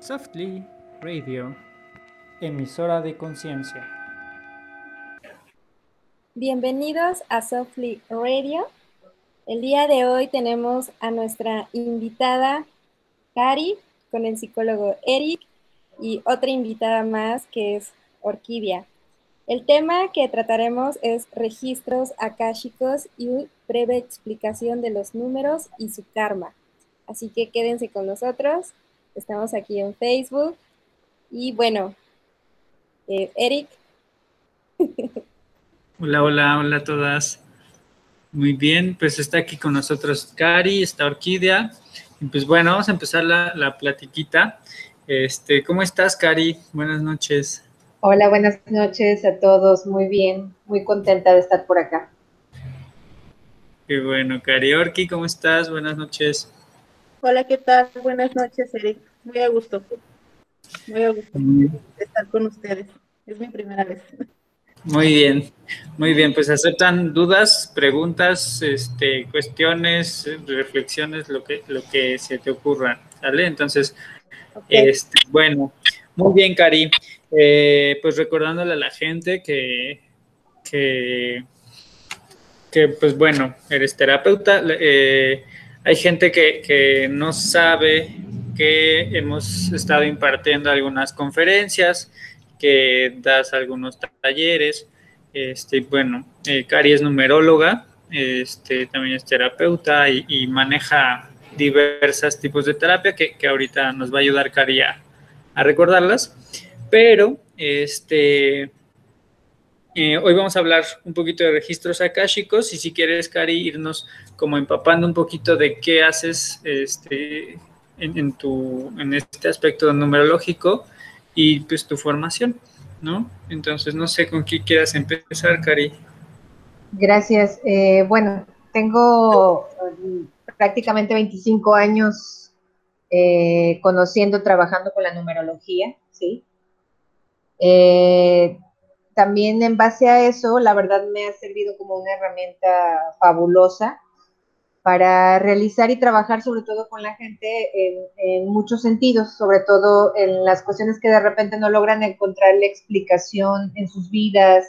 Softly Radio, emisora de conciencia. Bienvenidos a Softly Radio. El día de hoy tenemos a nuestra invitada Cari con el psicólogo Eric y otra invitada más que es Orquídea. El tema que trataremos es registros akáshicos y breve explicación de los números y su karma. Así que quédense con nosotros. Estamos aquí en Facebook. Y bueno, eh, Eric. Hola, hola, hola a todas. Muy bien, pues está aquí con nosotros Cari, está Orquídea. Y pues bueno, vamos a empezar la, la platiquita. Este, ¿Cómo estás, Cari? Buenas noches. Hola, buenas noches a todos. Muy bien, muy contenta de estar por acá. Qué bueno, Cariorki, ¿cómo estás? Buenas noches. Hola, ¿qué tal? Buenas noches, Eric. Muy a gusto. Muy a gusto estar con ustedes. Es mi primera vez. Muy bien, muy bien. Pues aceptan dudas, preguntas, este, cuestiones, reflexiones, lo que, lo que se te ocurra. ¿Sale? Entonces, este, bueno, muy bien, Cari. Eh, pues recordándole a la gente que, que, pues bueno, eres terapeuta. Eh, hay gente que, no sabe que hemos estado impartiendo algunas conferencias, que das algunos talleres. Este, bueno, eh, Cari es numeróloga, este, también es terapeuta y, maneja diversos tipos de terapia que, ahorita nos va a ayudar Cari a recordarlas. Pero este, eh, hoy vamos a hablar un poquito de registros akáshicos y si quieres, Cari, irnos como empapando un poquito de qué haces este, en, tu, en este aspecto numerológico y pues tu formación, ¿no? Entonces, no sé con qué quieras empezar, Cari. Gracias. Eh, bueno, tengo prácticamente 25 años eh, conociendo, trabajando con la numerología, ¿sí? Eh, también en base a eso, la verdad me ha servido como una herramienta fabulosa para realizar y trabajar sobre todo con la gente en, muchos sentidos, sobre todo en las cuestiones que de repente no logran encontrar la explicación en sus vidas,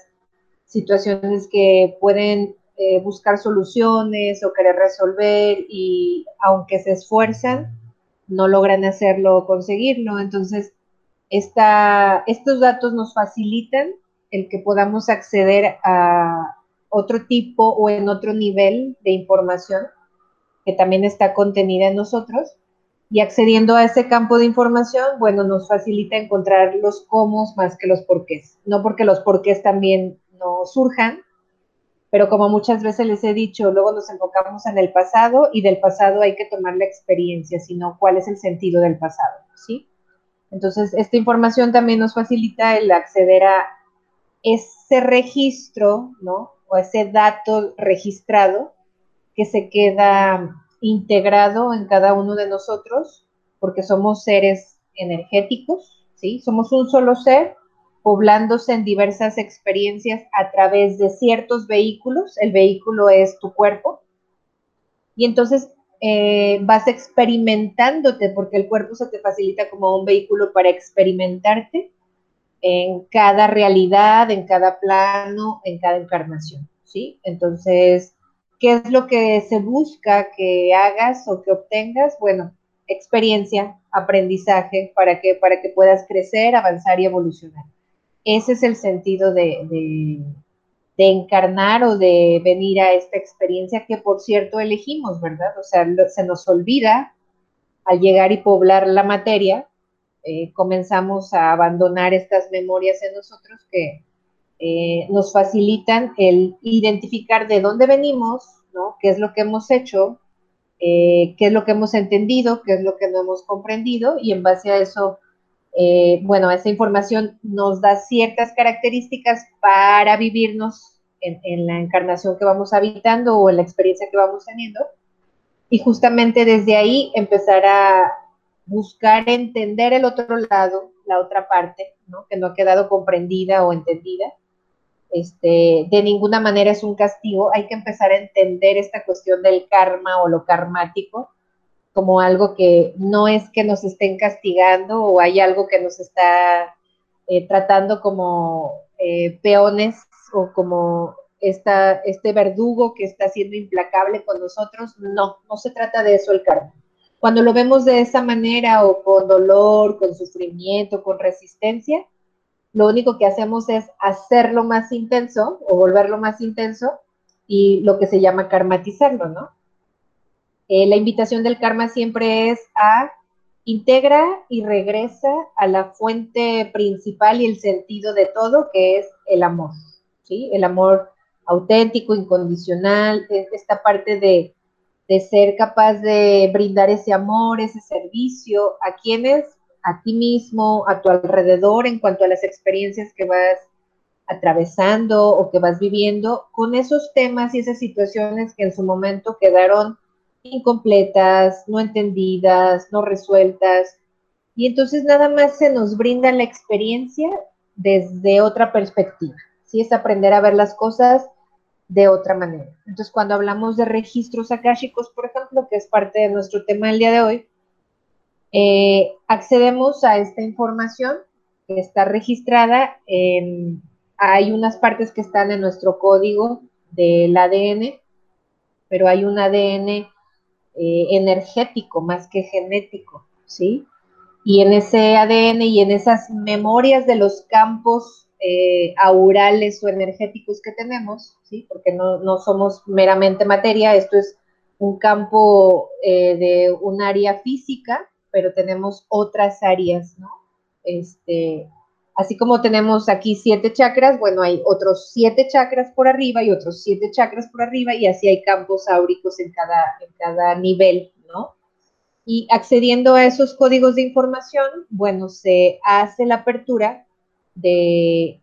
situaciones que pueden eh, buscar soluciones o querer resolver y aunque se esfuerzan, no logran hacerlo, conseguirlo. Entonces, estos datos nos facilitan el que podamos acceder a otro tipo o en otro nivel de información que también está contenida en nosotros. Y accediendo a ese campo de información, bueno, nos facilita encontrar los cómo más que los porqués. No porque los porqués también no surjan, pero como muchas veces les he dicho, luego nos enfocamos en el pasado y del pasado hay que tomar la experiencia, sino cuál es el sentido del pasado, ¿sí? Entonces, esta información también nos facilita el acceder a ese registro, ¿no? O ese dato registrado que se queda integrado en cada uno de nosotros, porque somos seres energéticos, ¿sí? Somos un solo ser poblándose en diversas experiencias a través de ciertos vehículos. El vehículo es tu cuerpo. Y entonces eh, vas experimentándote, porque el cuerpo se te facilita como un vehículo para experimentarte en cada realidad, en cada plano, en cada encarnación, ¿sí? Entonces, ¿qué es lo que se busca que hagas o que obtengas? Bueno, experiencia, aprendizaje, para que, para que puedas crecer, avanzar y evolucionar. Ese es el sentido de, de encarnar o de venir a esta experiencia que por cierto elegimos, ¿verdad? O sea, se nos olvida al llegar y poblar la materia, eh, comenzamos a abandonar estas memorias en nosotros que eh, nos facilitan el identificar de dónde venimos, ¿no? ¿Qué es lo que hemos hecho? Eh, ¿Qué es lo que hemos entendido? ¿Qué es lo que no hemos comprendido? Y en base a eso eh, bueno, esa información nos da ciertas características para vivirnos en, la encarnación que vamos habitando o en la experiencia que vamos teniendo. Y justamente desde ahí empezar a buscar entender el otro lado, la otra parte, ¿no? que no ha quedado comprendida o entendida. Este, de ninguna manera es un castigo, hay que empezar a entender esta cuestión del karma o lo karmático como algo que no es que nos estén castigando o hay algo que nos está eh, tratando como eh, peones o como esta, este verdugo que está siendo implacable con nosotros. No, no se trata de eso el karma. Cuando lo vemos de esa manera o con dolor, con sufrimiento, con resistencia, lo único que hacemos es hacerlo más intenso o volverlo más intenso y lo que se llama karmatizarlo, ¿no? Eh, la invitación del karma siempre es a integra y regresa a la fuente principal y el sentido de todo, que es el amor, ¿sí? El amor auténtico, incondicional, esta parte de, de ser capaz de brindar ese amor, ese servicio a quienes, a ti mismo, a tu alrededor, en cuanto a las experiencias que vas atravesando o que vas viviendo, con esos temas y esas situaciones que en su momento quedaron incompletas, no entendidas, no resueltas. Y entonces nada más se nos brinda la experiencia desde otra perspectiva. ¿sí? Es aprender a ver las cosas de otra manera. Entonces, cuando hablamos de registros akáshicos, por ejemplo, que es parte de nuestro tema del día de hoy, eh, accedemos a esta información que está registrada. Hay unas partes que están en nuestro código del ADN, pero hay un ADN eh, energético más que genético, ¿sí? Y en ese ADN y en esas memorias de los campos eh, aurales o energéticos que tenemos, ¿sí? Porque no, somos meramente materia, esto es un campo de un área física, pero tenemos otras áreas, ¿no? Este, Así como tenemos aquí siete chakras, bueno, hay otros siete chakras por arriba y otros siete chakras por arriba y así hay campos áuricos en cada, en cada nivel, ¿no? Y accediendo a esos códigos de información, bueno, se hace la apertura de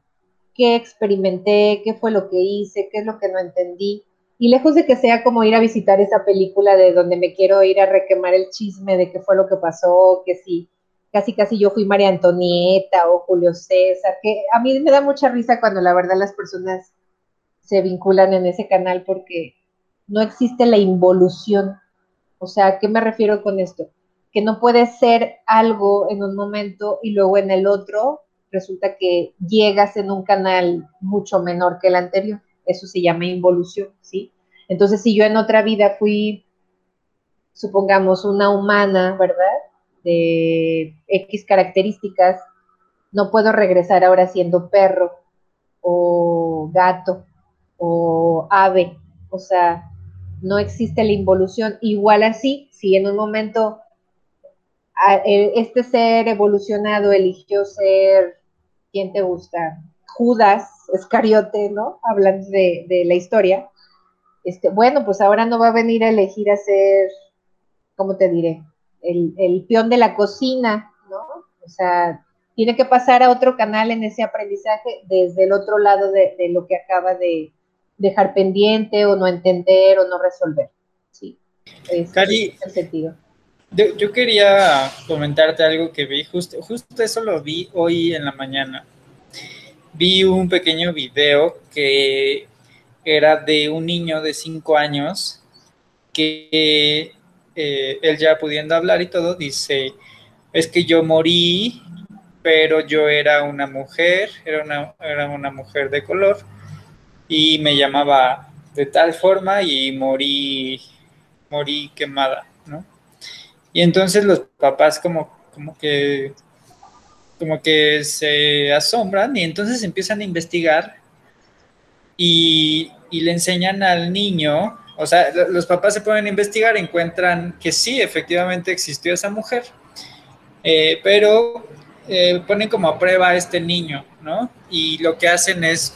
qué experimenté, qué fue lo que hice, qué es lo que no entendí. Y lejos de que sea como ir a visitar esa película de donde me quiero ir a requemar el chisme de qué fue lo que pasó, que sí casi casi yo fui María Antonieta o Julio César, que a mí me da mucha risa cuando la verdad las personas se vinculan en ese canal porque no existe la involución. O sea, ¿a qué me refiero con esto? Que no puede ser algo en un momento y luego en el otro resulta que llegas en un canal mucho menor que el anterior. Eso se llama involución, ¿sí? Entonces, si yo en otra vida fui, supongamos, una humana, ¿verdad? de X características, no puedo regresar ahora siendo perro o gato o ave. O sea, no existe la involución. Igual así, si en un momento este ser evolucionado eligió ser, ¿quién te gusta? Judas Escariote, ¿no? Hablando de, de la historia. Este, bueno, pues ahora no va a venir a elegir a ser, ¿cómo te diré? el, peón de la cocina, ¿no? O sea, tiene que pasar a otro canal en ese aprendizaje desde el otro lado de, lo que acaba de dejar pendiente o no entender o no resolver. Sí, es, Cari, el sentido. Yo, quería comentarte algo que vi, justo, justo eso lo vi hoy en la mañana. Vi un pequeño video que era de un niño de cinco años que eh, él ya pudiendo hablar y todo, dice, es que yo morí, pero yo era una mujer, era una, era una mujer de color y me llamaba de tal forma y morí, morí quemada, ¿no? Y entonces los papás como, como que como que se asombran y entonces empiezan a investigar y, le enseñan al niño o sea, los papás se pueden investigar, encuentran que sí, efectivamente existió esa mujer, eh, pero eh, ponen como a prueba a este niño, ¿no? Y lo que hacen es,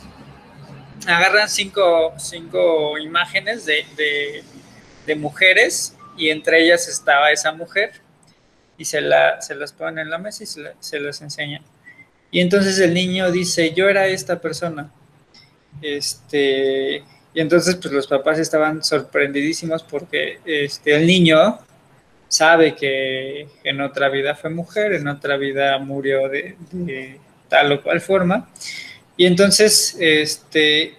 agarran cinco, cinco imágenes de, mujeres y entre ellas estaba esa mujer y se, la, se las ponen en la mesa y se, se las enseñan. Y entonces el niño dice, yo era esta persona. Este, y entonces, pues los papás estaban sorprendidísimos porque este, el niño sabe que en otra vida fue mujer, en otra vida murió de, tal o cual forma. Y entonces, este,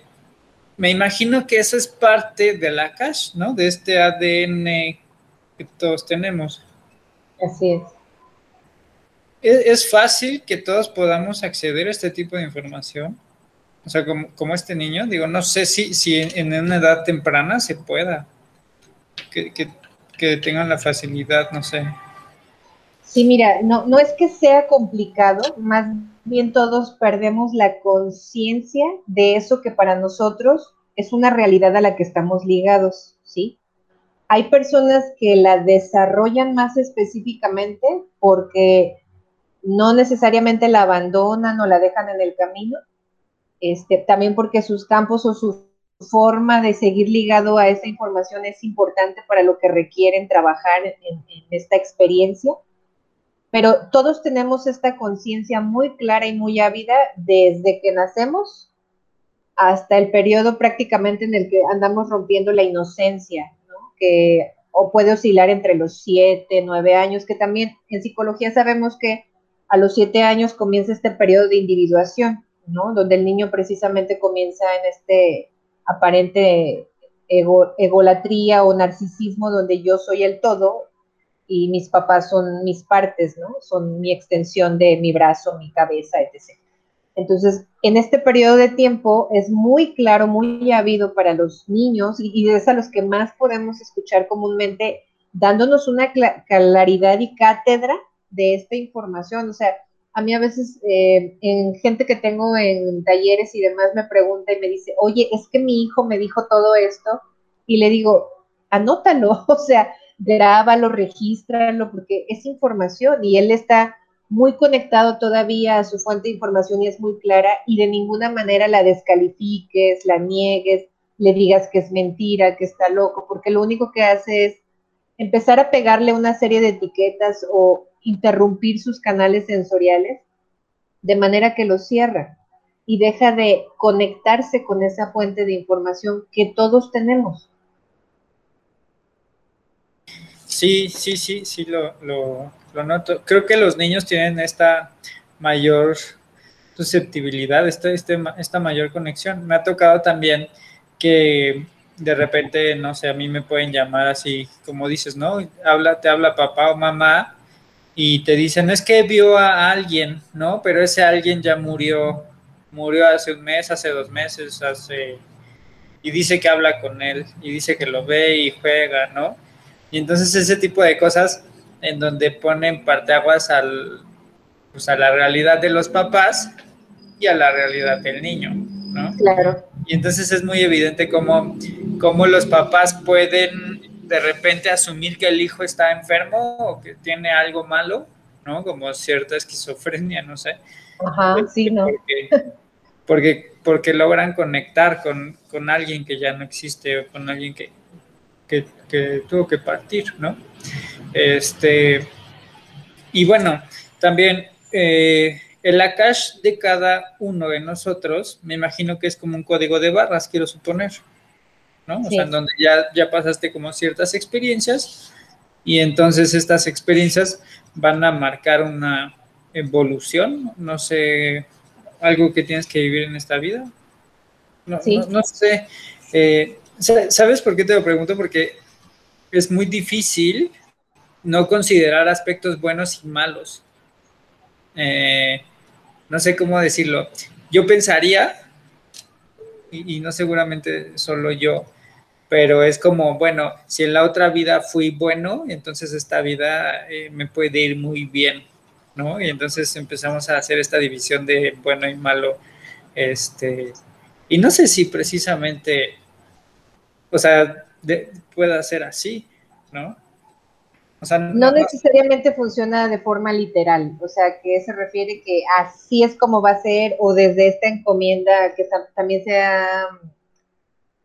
me imagino que eso es parte de la cash, ¿no? De este ADN que todos tenemos. Así es. ¿Es, fácil que todos podamos acceder a este tipo de información? O sea, como, este niño, digo, no sé si, si en, una edad temprana se pueda, que, que tengan la facilidad, no sé. Sí, mira, no, no es que sea complicado, más bien todos perdemos la conciencia de eso que para nosotros es una realidad a la que estamos ligados, ¿sí? Hay personas que la desarrollan más específicamente porque no necesariamente la abandonan o la dejan en el camino, este, también porque sus campos o su forma de seguir ligado a esa información es importante para lo que requieren trabajar en, esta experiencia. Pero todos tenemos esta conciencia muy clara y muy ávida desde que nacemos hasta el periodo prácticamente en el que andamos rompiendo la inocencia, que o puede oscilar entre los siete, nueve años, que también en psicología sabemos que a los siete años comienza este periodo de individuación, ¿no? Donde el niño precisamente comienza en este aparente egolatría o narcisismo donde yo soy el todo y mis papás son mis partes, ¿no? Son mi extensión de mi brazo, mi cabeza, etc. Entonces, en este periodo de tiempo es muy claro, muy habido para los niños y, y es a los que más podemos escuchar comúnmente, dándonos una claridad y cátedra de esta información. O sea, a mí a veces eh, en gente que tengo en talleres y demás me pregunta y me dice, oye, es que mi hijo me dijo todo esto y le digo, anótalo, o sea, grábalo, regístralo, porque es información y él está muy conectado todavía a su fuente de información y es muy clara y de ninguna manera la descalifiques, la niegues, le digas que es mentira, que está loco, porque lo único que hace es empezar a pegarle una serie de etiquetas o interrumpir sus canales sensoriales de manera que los cierra y deja de conectarse con esa fuente de información que todos tenemos. Sí, sí, sí, sí, lo, Creo que los niños tienen esta mayor susceptibilidad, esta, este, esta mayor conexión. Me ha tocado también que de repente, no sé, a mí me pueden llamar así, como dices, ¿no? Habla, te habla papá o mamá y te dicen, es que vio a alguien, ¿no? Pero ese alguien ya murió, murió hace un mes, hace dos meses, hace... Y dice que habla con él, y dice que lo ve y juega, ¿no? Y entonces ese tipo de cosas en donde ponen parteaguas al, pues a la realidad de los papás y a la realidad del niño, ¿no? Claro. Y entonces es muy evidente cómo, cómo los papás pueden de repente asumir que el hijo está enfermo o que tiene algo malo, ¿no? Como cierta esquizofrenia, no sé. Ajá, sí, ¿no? Porque, porque, logran conectar con, alguien que ya no existe o con alguien que, tuvo que partir, ¿no? Este, y bueno, también eh, el Akash de cada uno de nosotros, me imagino que es como un código de barras, quiero suponer. ¿no? O sea, en donde ya, ya pasaste como ciertas experiencias y entonces estas experiencias van a marcar una evolución, no sé, algo que tienes que vivir en esta vida. No, no, sé, eh, ¿sabes por qué te lo pregunto? Porque es muy difícil no considerar aspectos buenos y malos. Eh, no sé cómo decirlo. Yo pensaría, y, no seguramente solo yo, pero es como, bueno, si en la otra vida fui bueno, entonces esta vida eh, me puede ir muy bien, ¿no? Y entonces empezamos a hacer esta división de bueno y malo, este, y no sé si precisamente, o sea, pueda ser así, ¿no? O sea, no, no, necesariamente funciona de forma literal, o sea, que se refiere que así es como va a ser, o desde esta encomienda que también sea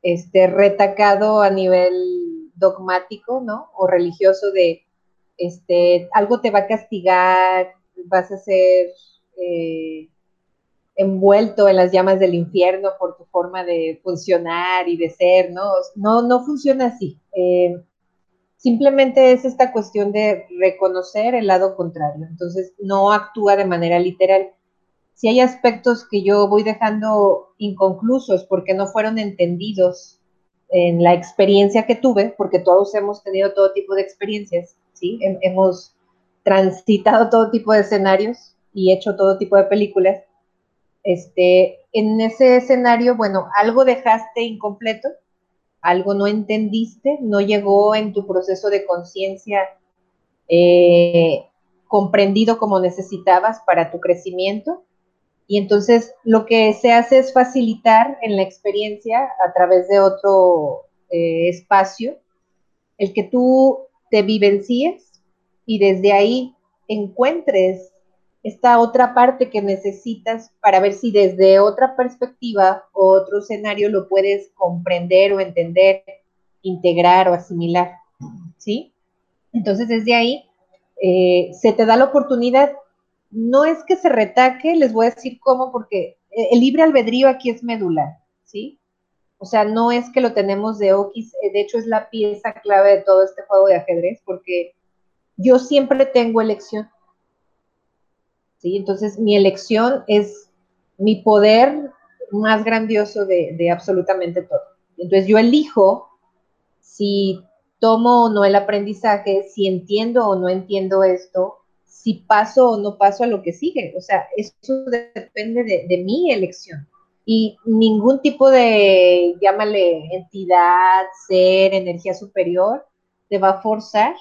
este, retacado a nivel dogmático, ¿no? O religioso de, este, algo te va a castigar, vas a ser eh, envuelto en las llamas del infierno por tu forma de funcionar y de ser, ¿no? No, no funciona así. Eh, simplemente es esta cuestión de reconocer el lado contrario. Entonces, no actúa de manera literal si hay aspectos que yo voy dejando inconclusos porque no fueron entendidos en la experiencia que tuve, porque todos hemos tenido todo tipo de experiencias, ¿sí? Hemos transitado todo tipo de escenarios y hecho todo tipo de películas. Este, en ese escenario, bueno, algo dejaste incompleto, algo no entendiste, no llegó en tu proceso de conciencia eh, comprendido como necesitabas para tu crecimiento. Y entonces lo que se hace es facilitar en la experiencia a través de otro eh, espacio el que tú te vivencies y desde ahí encuentres esta otra parte que necesitas para ver si desde otra perspectiva o otro escenario lo puedes comprender o entender, integrar o asimilar, ¿sí? Entonces desde ahí eh, se te da la oportunidad, no es que se retaque, les voy a decir cómo, porque el libre albedrío aquí es medular, ¿sí? O sea, no es que lo tenemos de Okis, eh, de hecho es la pieza clave de todo este juego de ajedrez, porque yo siempre tengo elección. ¿Sí? Entonces, mi elección es mi poder más grandioso de, de absolutamente todo. Entonces, yo elijo si tomo o no el aprendizaje, si entiendo o no entiendo esto, si paso o no paso a lo que sigue. O sea, eso depende de, mi elección. Y ningún tipo de, llámale, entidad, ser, energía superior, te va a forzar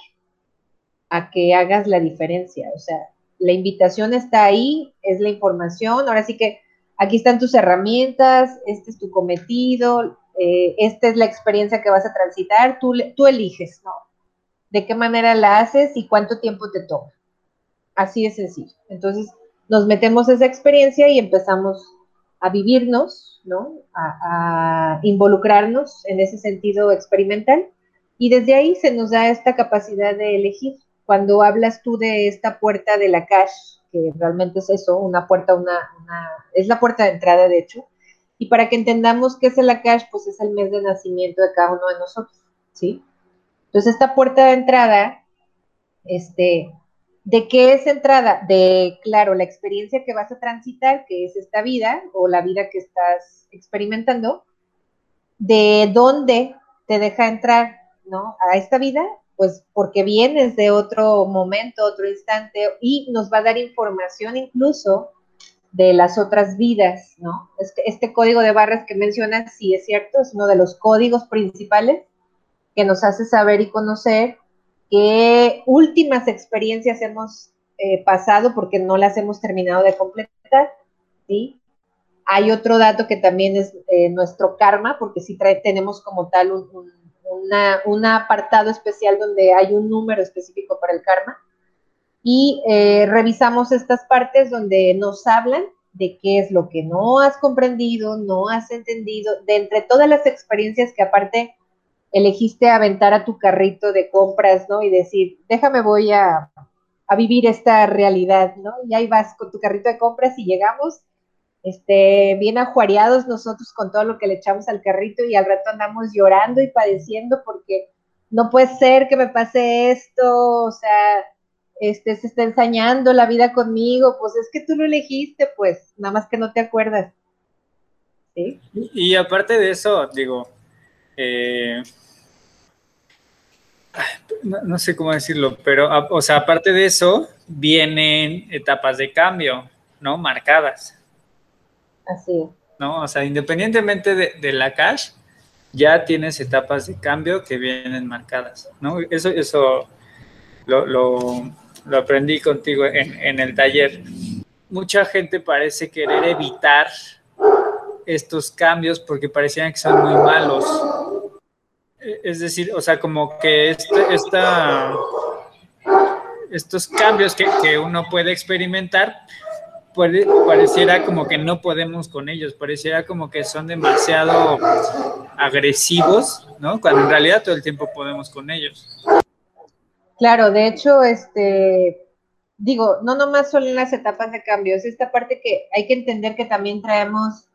a que hagas la diferencia. O sea, la invitación está ahí, es la información. Ahora sí que aquí están tus herramientas, este es tu cometido, eh, esta es la experiencia que vas a transitar, tú, tú eliges, ¿no? De qué manera la haces y cuánto tiempo te toma. Así de sencillo. Entonces, nos metemos esa experiencia y empezamos a vivirnos, ¿no? A, a, involucrarnos en ese sentido experimental. Y desde ahí se nos da esta capacidad de elegir. Cuando hablas tú de esta puerta de la cash, que realmente es eso, una puerta, una, una es la puerta de entrada, de hecho, y para que entendamos qué es el Akash, pues es el mes de nacimiento de cada uno de nosotros, ¿sí? Entonces, esta puerta de entrada, este, ¿de qué es entrada? De, claro, la experiencia que vas a transitar, que es esta vida o la vida que estás experimentando, de dónde te deja entrar, ¿no? A esta vida, pues porque vienes de otro momento, otro instante, y nos va a dar información incluso de las otras vidas, ¿no? Este, este código de barras que mencionas, sí es cierto, es uno de los códigos principales que nos hace saber y conocer qué últimas experiencias hemos eh, pasado porque no las hemos terminado de completar, ¿sí? Hay otro dato que también es eh, nuestro karma, porque sí tenemos como tal un, un apartado especial donde hay un número específico para el karma y eh, revisamos estas partes donde nos hablan de qué es lo que no has comprendido, no has entendido, de entre todas las experiencias que aparte elegiste aventar a tu carrito de compras, ¿no? Y decir, déjame voy a, a vivir esta realidad, ¿no? Y ahí vas con tu carrito de compras y llegamos este, bien ajuareados nosotros con todo lo que le echamos al carrito y al rato andamos llorando y padeciendo porque no puede ser que me pase esto, o sea, este, se está ensañando la vida conmigo, pues es que tú lo elegiste, pues, nada más que no te acuerdas. Y aparte de eso, digo, eh, no, sé cómo decirlo, pero, o sea, aparte de eso, vienen etapas de cambio, ¿no? Marcadas. ¿No? O sea, independientemente de, la cash, ya tienes etapas de cambio que vienen marcadas, ¿no? Eso, eso lo, lo lo aprendí contigo en, el taller. Mucha gente parece querer evitar estos cambios porque parecían que son muy malos. Es decir, o sea, como que este, esta, estos cambios que, uno puede experimentar, pareciera como que no podemos con ellos, pareciera como que son demasiado agresivos, ¿no? Cuando en realidad todo el tiempo podemos con ellos. Claro, de hecho, este, digo, no nomás son las etapas de cambio, es esta parte que hay que entender que también traemos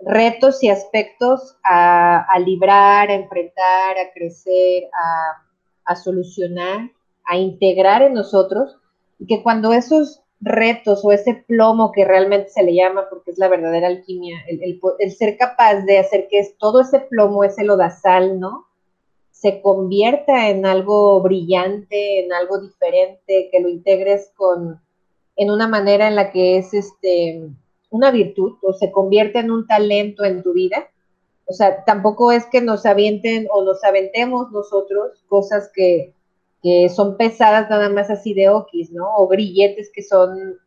retos y aspectos a, librar, a enfrentar, a crecer, a, a, solucionar, a integrar en nosotros, y que cuando esos retos o ese plomo que realmente se le llama, porque es la verdadera alquimia, el, el ser capaz de hacer que todo ese plomo, ese lodazal, ¿no? Se convierta en algo brillante, en algo diferente, que lo integres con, en una manera en la que es este, una virtud o se convierte en un talento en tu vida. O sea, tampoco es que nos avienten o nos aventemos nosotros cosas que, que son pesadas nada más así de okis, ¿no? O grilletes que son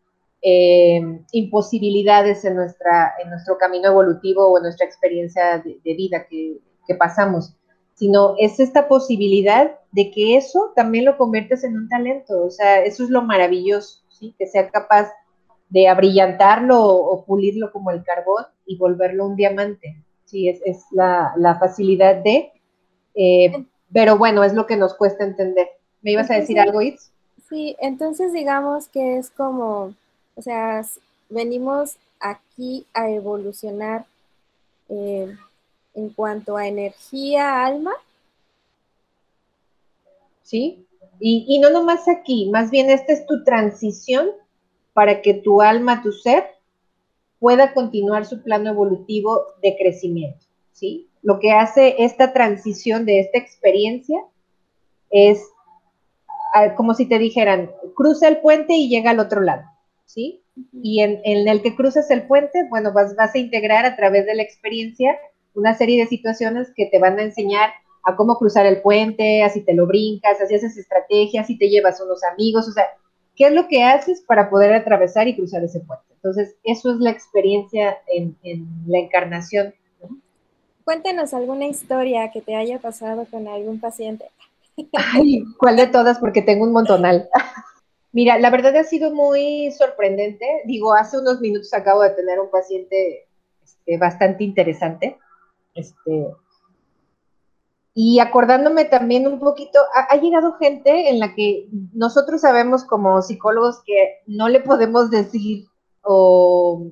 eh, imposibilidades en, nuestra, en nuestro camino evolutivo o en nuestra experiencia de, vida que, que, pasamos, sino es esta posibilidad de que eso también lo conviertes en un talento, o sea, eso es lo maravilloso, ¿sí? Que sea capaz de abrillantarlo o, pulirlo como el carbón y volverlo un diamante, sí, es, es la, la, facilidad de, eh, pero bueno, es lo que nos cuesta entender. ¿Me ibas a decir algo, Itz? Sí, entonces digamos que es como, o sea, venimos aquí a evolucionar eh, en cuanto a energía, alma. Sí, y, y, no nomás aquí, más bien esta es tu transición para que tu alma, tu ser, pueda continuar su plano evolutivo de crecimiento, ¿sí? Lo que hace esta transición de esta experiencia es como si te dijeran, cruza el puente y llega al otro lado, ¿sí? Y en, el que cruzas el puente, bueno, vas, vas a integrar a través de la experiencia una serie de situaciones que te van a enseñar a cómo cruzar el puente, así te lo brincas, así haces estrategias, así te llevas unos amigos, o sea, ¿qué es lo que haces para poder atravesar y cruzar ese puente? Entonces, eso es la experiencia en, en la encarnación. Cuéntenos alguna historia que te haya pasado con algún paciente. Ay, ¿cuál de todas? Porque tengo un montonal. Mira, la verdad ha sido muy sorprendente. Digo, hace unos minutos acabo de tener un paciente este, bastante interesante. Este, y acordándome también un poquito, ha, llegado gente en la que nosotros sabemos como psicólogos que no le podemos decir o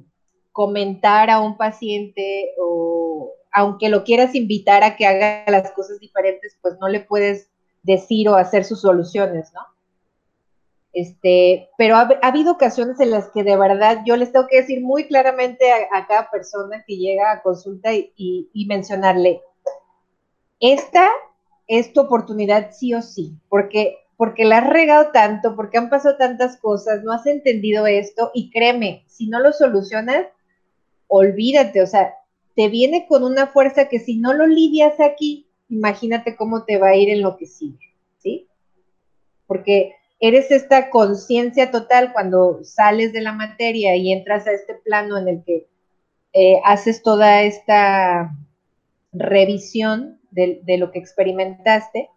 comentar a un paciente o aunque lo quieras invitar a que haga las cosas diferentes, pues no le puedes decir o hacer sus soluciones, ¿no? Este, pero ha, habido ocasiones en las que de verdad yo les tengo que decir muy claramente a, cada persona que llega a consulta y, mencionarle, esta es tu oportunidad sí o sí, porque, porque la has regado tanto, porque han pasado tantas cosas, no has entendido esto y créeme, si no lo solucionas, olvídate, o sea, te viene con una fuerza que si no lo lidias aquí, imagínate cómo te va a ir en lo que sigue, ¿sí? Porque eres esta conciencia total cuando sales de la materia y entras a este plano en el que eh, haces toda esta revisión de, lo que experimentaste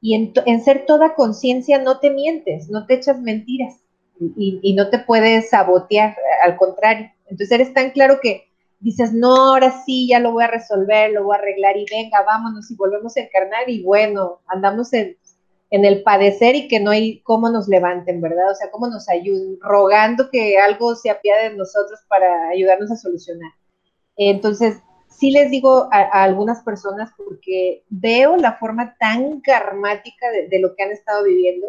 y en, ser toda conciencia no te mientes, no te echas mentiras y, y no te puedes sabotear, al contrario. Entonces eres tan claro que dices, no, ahora sí, ya lo voy a resolver, lo voy a arreglar y venga, vámonos y volvemos a encarnar y bueno, andamos en, el padecer y que no hay cómo nos levanten, ¿verdad? O sea, cómo nos ayuden, rogando que algo se apiade de nosotros para ayudarnos a solucionar. Entonces, sí les digo a, algunas personas porque veo la forma tan karmática de, de, lo que han estado viviendo,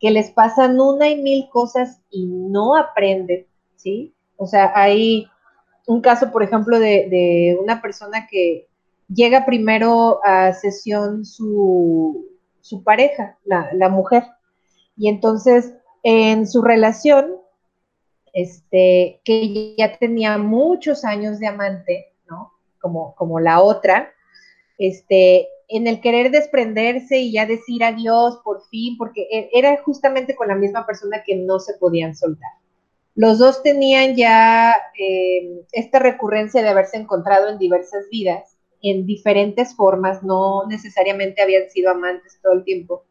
que les pasan una y mil cosas y no aprenden, ¿sí? O sea, hay un caso, por ejemplo, de, una persona que llega primero a sesión su, pareja, la, mujer, y entonces en su relación, este, que ya tenía muchos años de amante, ¿no? Como, como la otra, este, en el querer desprenderse y ya decir adiós por fin, porque e, era justamente con la misma persona que no se podían soltar. Los dos tenían ya eh, esta recurrencia de haberse encontrado en diversas vidas, en diferentes formas, no necesariamente habían sido amantes todo el tiempo,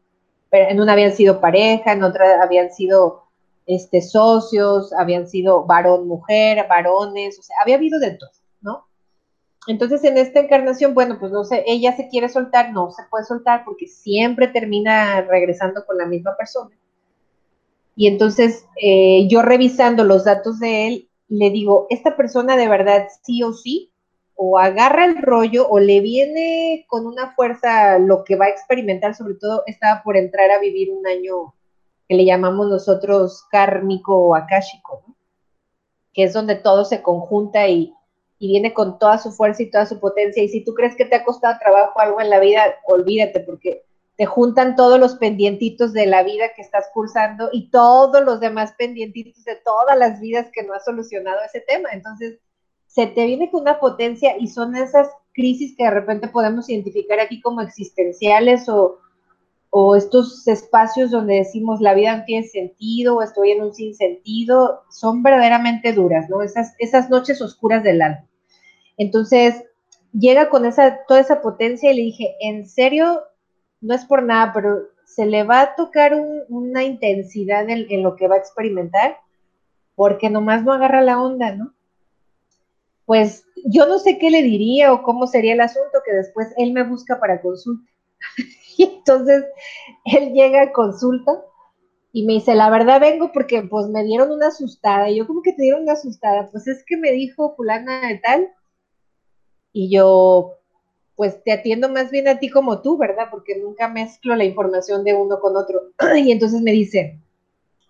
pero en una habían sido pareja, en otra habían sido este, socios, habían sido varón-mujer, varones, o sea, había habido de todo, ¿no? Entonces, en esta encarnación, bueno, pues no sé, ella se quiere soltar, no se puede soltar porque siempre termina regresando con la misma persona. Y entonces eh, yo revisando los datos de él, le digo, esta persona de verdad sí o sí, o agarra el rollo o le viene con una fuerza lo que va a experimentar, sobre todo estaba por entrar a vivir un año que le llamamos nosotros kármico o akáshico, que es donde todo se conjunta y, y viene con toda su fuerza y toda su potencia. Y si tú crees que te ha costado trabajo algo en la vida, olvídate, porque te juntan todos los pendientitos de la vida que estás cursando y todos los demás pendientitos de todas las vidas que no has solucionado ese tema. Entonces, se te viene con una potencia y son esas crisis que de repente podemos identificar aquí como existenciales o, o estos espacios donde decimos la vida no tiene sentido o estoy en un sinsentido, son verdaderamente duras, ¿no? Esas, esas noches oscuras del alma. Entonces, llega con esa, toda esa potencia y le dije, en serio, no es por nada, pero se le va a tocar una intensidad en, en, lo que va a experimentar, porque nomás no agarra la onda, ¿no? Pues yo no sé qué le diría o cómo sería el asunto, que después él me busca para consulta. y entonces él llega a consulta y me dice, la verdad vengo porque pues me dieron una asustada. Y yo, ¿cómo que te dieron una asustada? Pues es que me dijo fulana de tal. Y yo, pues te atiendo más bien a ti como tú, ¿verdad? Porque nunca mezclo la información de uno con otro. y entonces me dice,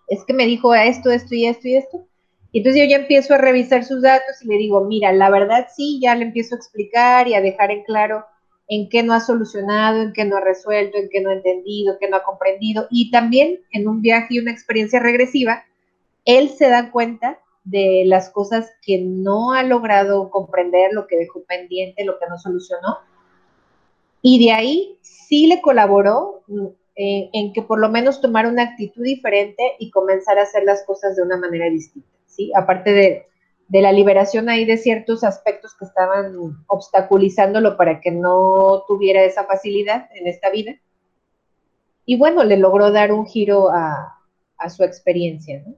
es que me dijo esto, esto y esto y esto. Y entonces yo ya empiezo a revisar sus datos y le digo, mira, la verdad sí, ya le empiezo a explicar y a dejar en claro en qué no ha solucionado, en qué no ha resuelto, en qué no ha entendido, en qué no ha comprendido. Y también en un viaje y una experiencia regresiva, él se da cuenta de las cosas que no ha logrado comprender, lo que dejó pendiente, lo que no solucionó. Y de ahí sí le colaboró eh, en que por lo menos tomara una actitud diferente y comenzar a hacer las cosas de una manera distinta, ¿sí? Aparte de, de la liberación ahí de ciertos aspectos que estaban obstaculizándolo para que no tuviera esa facilidad en esta vida. Y bueno, le logró dar un giro a, a su experiencia, ¿no?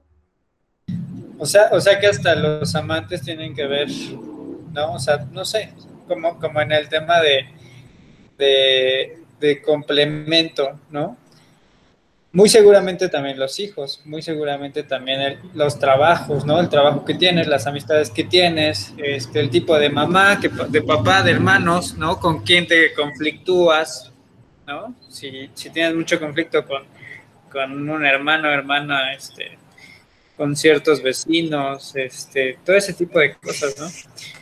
O sea, o sea que hasta los amantes tienen que ver, ¿no? O sea, no sé, como, como en el tema de, de, complemento, ¿no? muy seguramente también los hijos, muy seguramente también los trabajos, ¿no? El trabajo que tienes, las amistades que tienes, este, el tipo de mamá, que, de papá, de hermanos, ¿no? Con quién te conflictúas, ¿no? Si, si tienes mucho conflicto con, con un hermano, hermana, este, con ciertos vecinos, este, todo ese tipo de cosas, ¿no?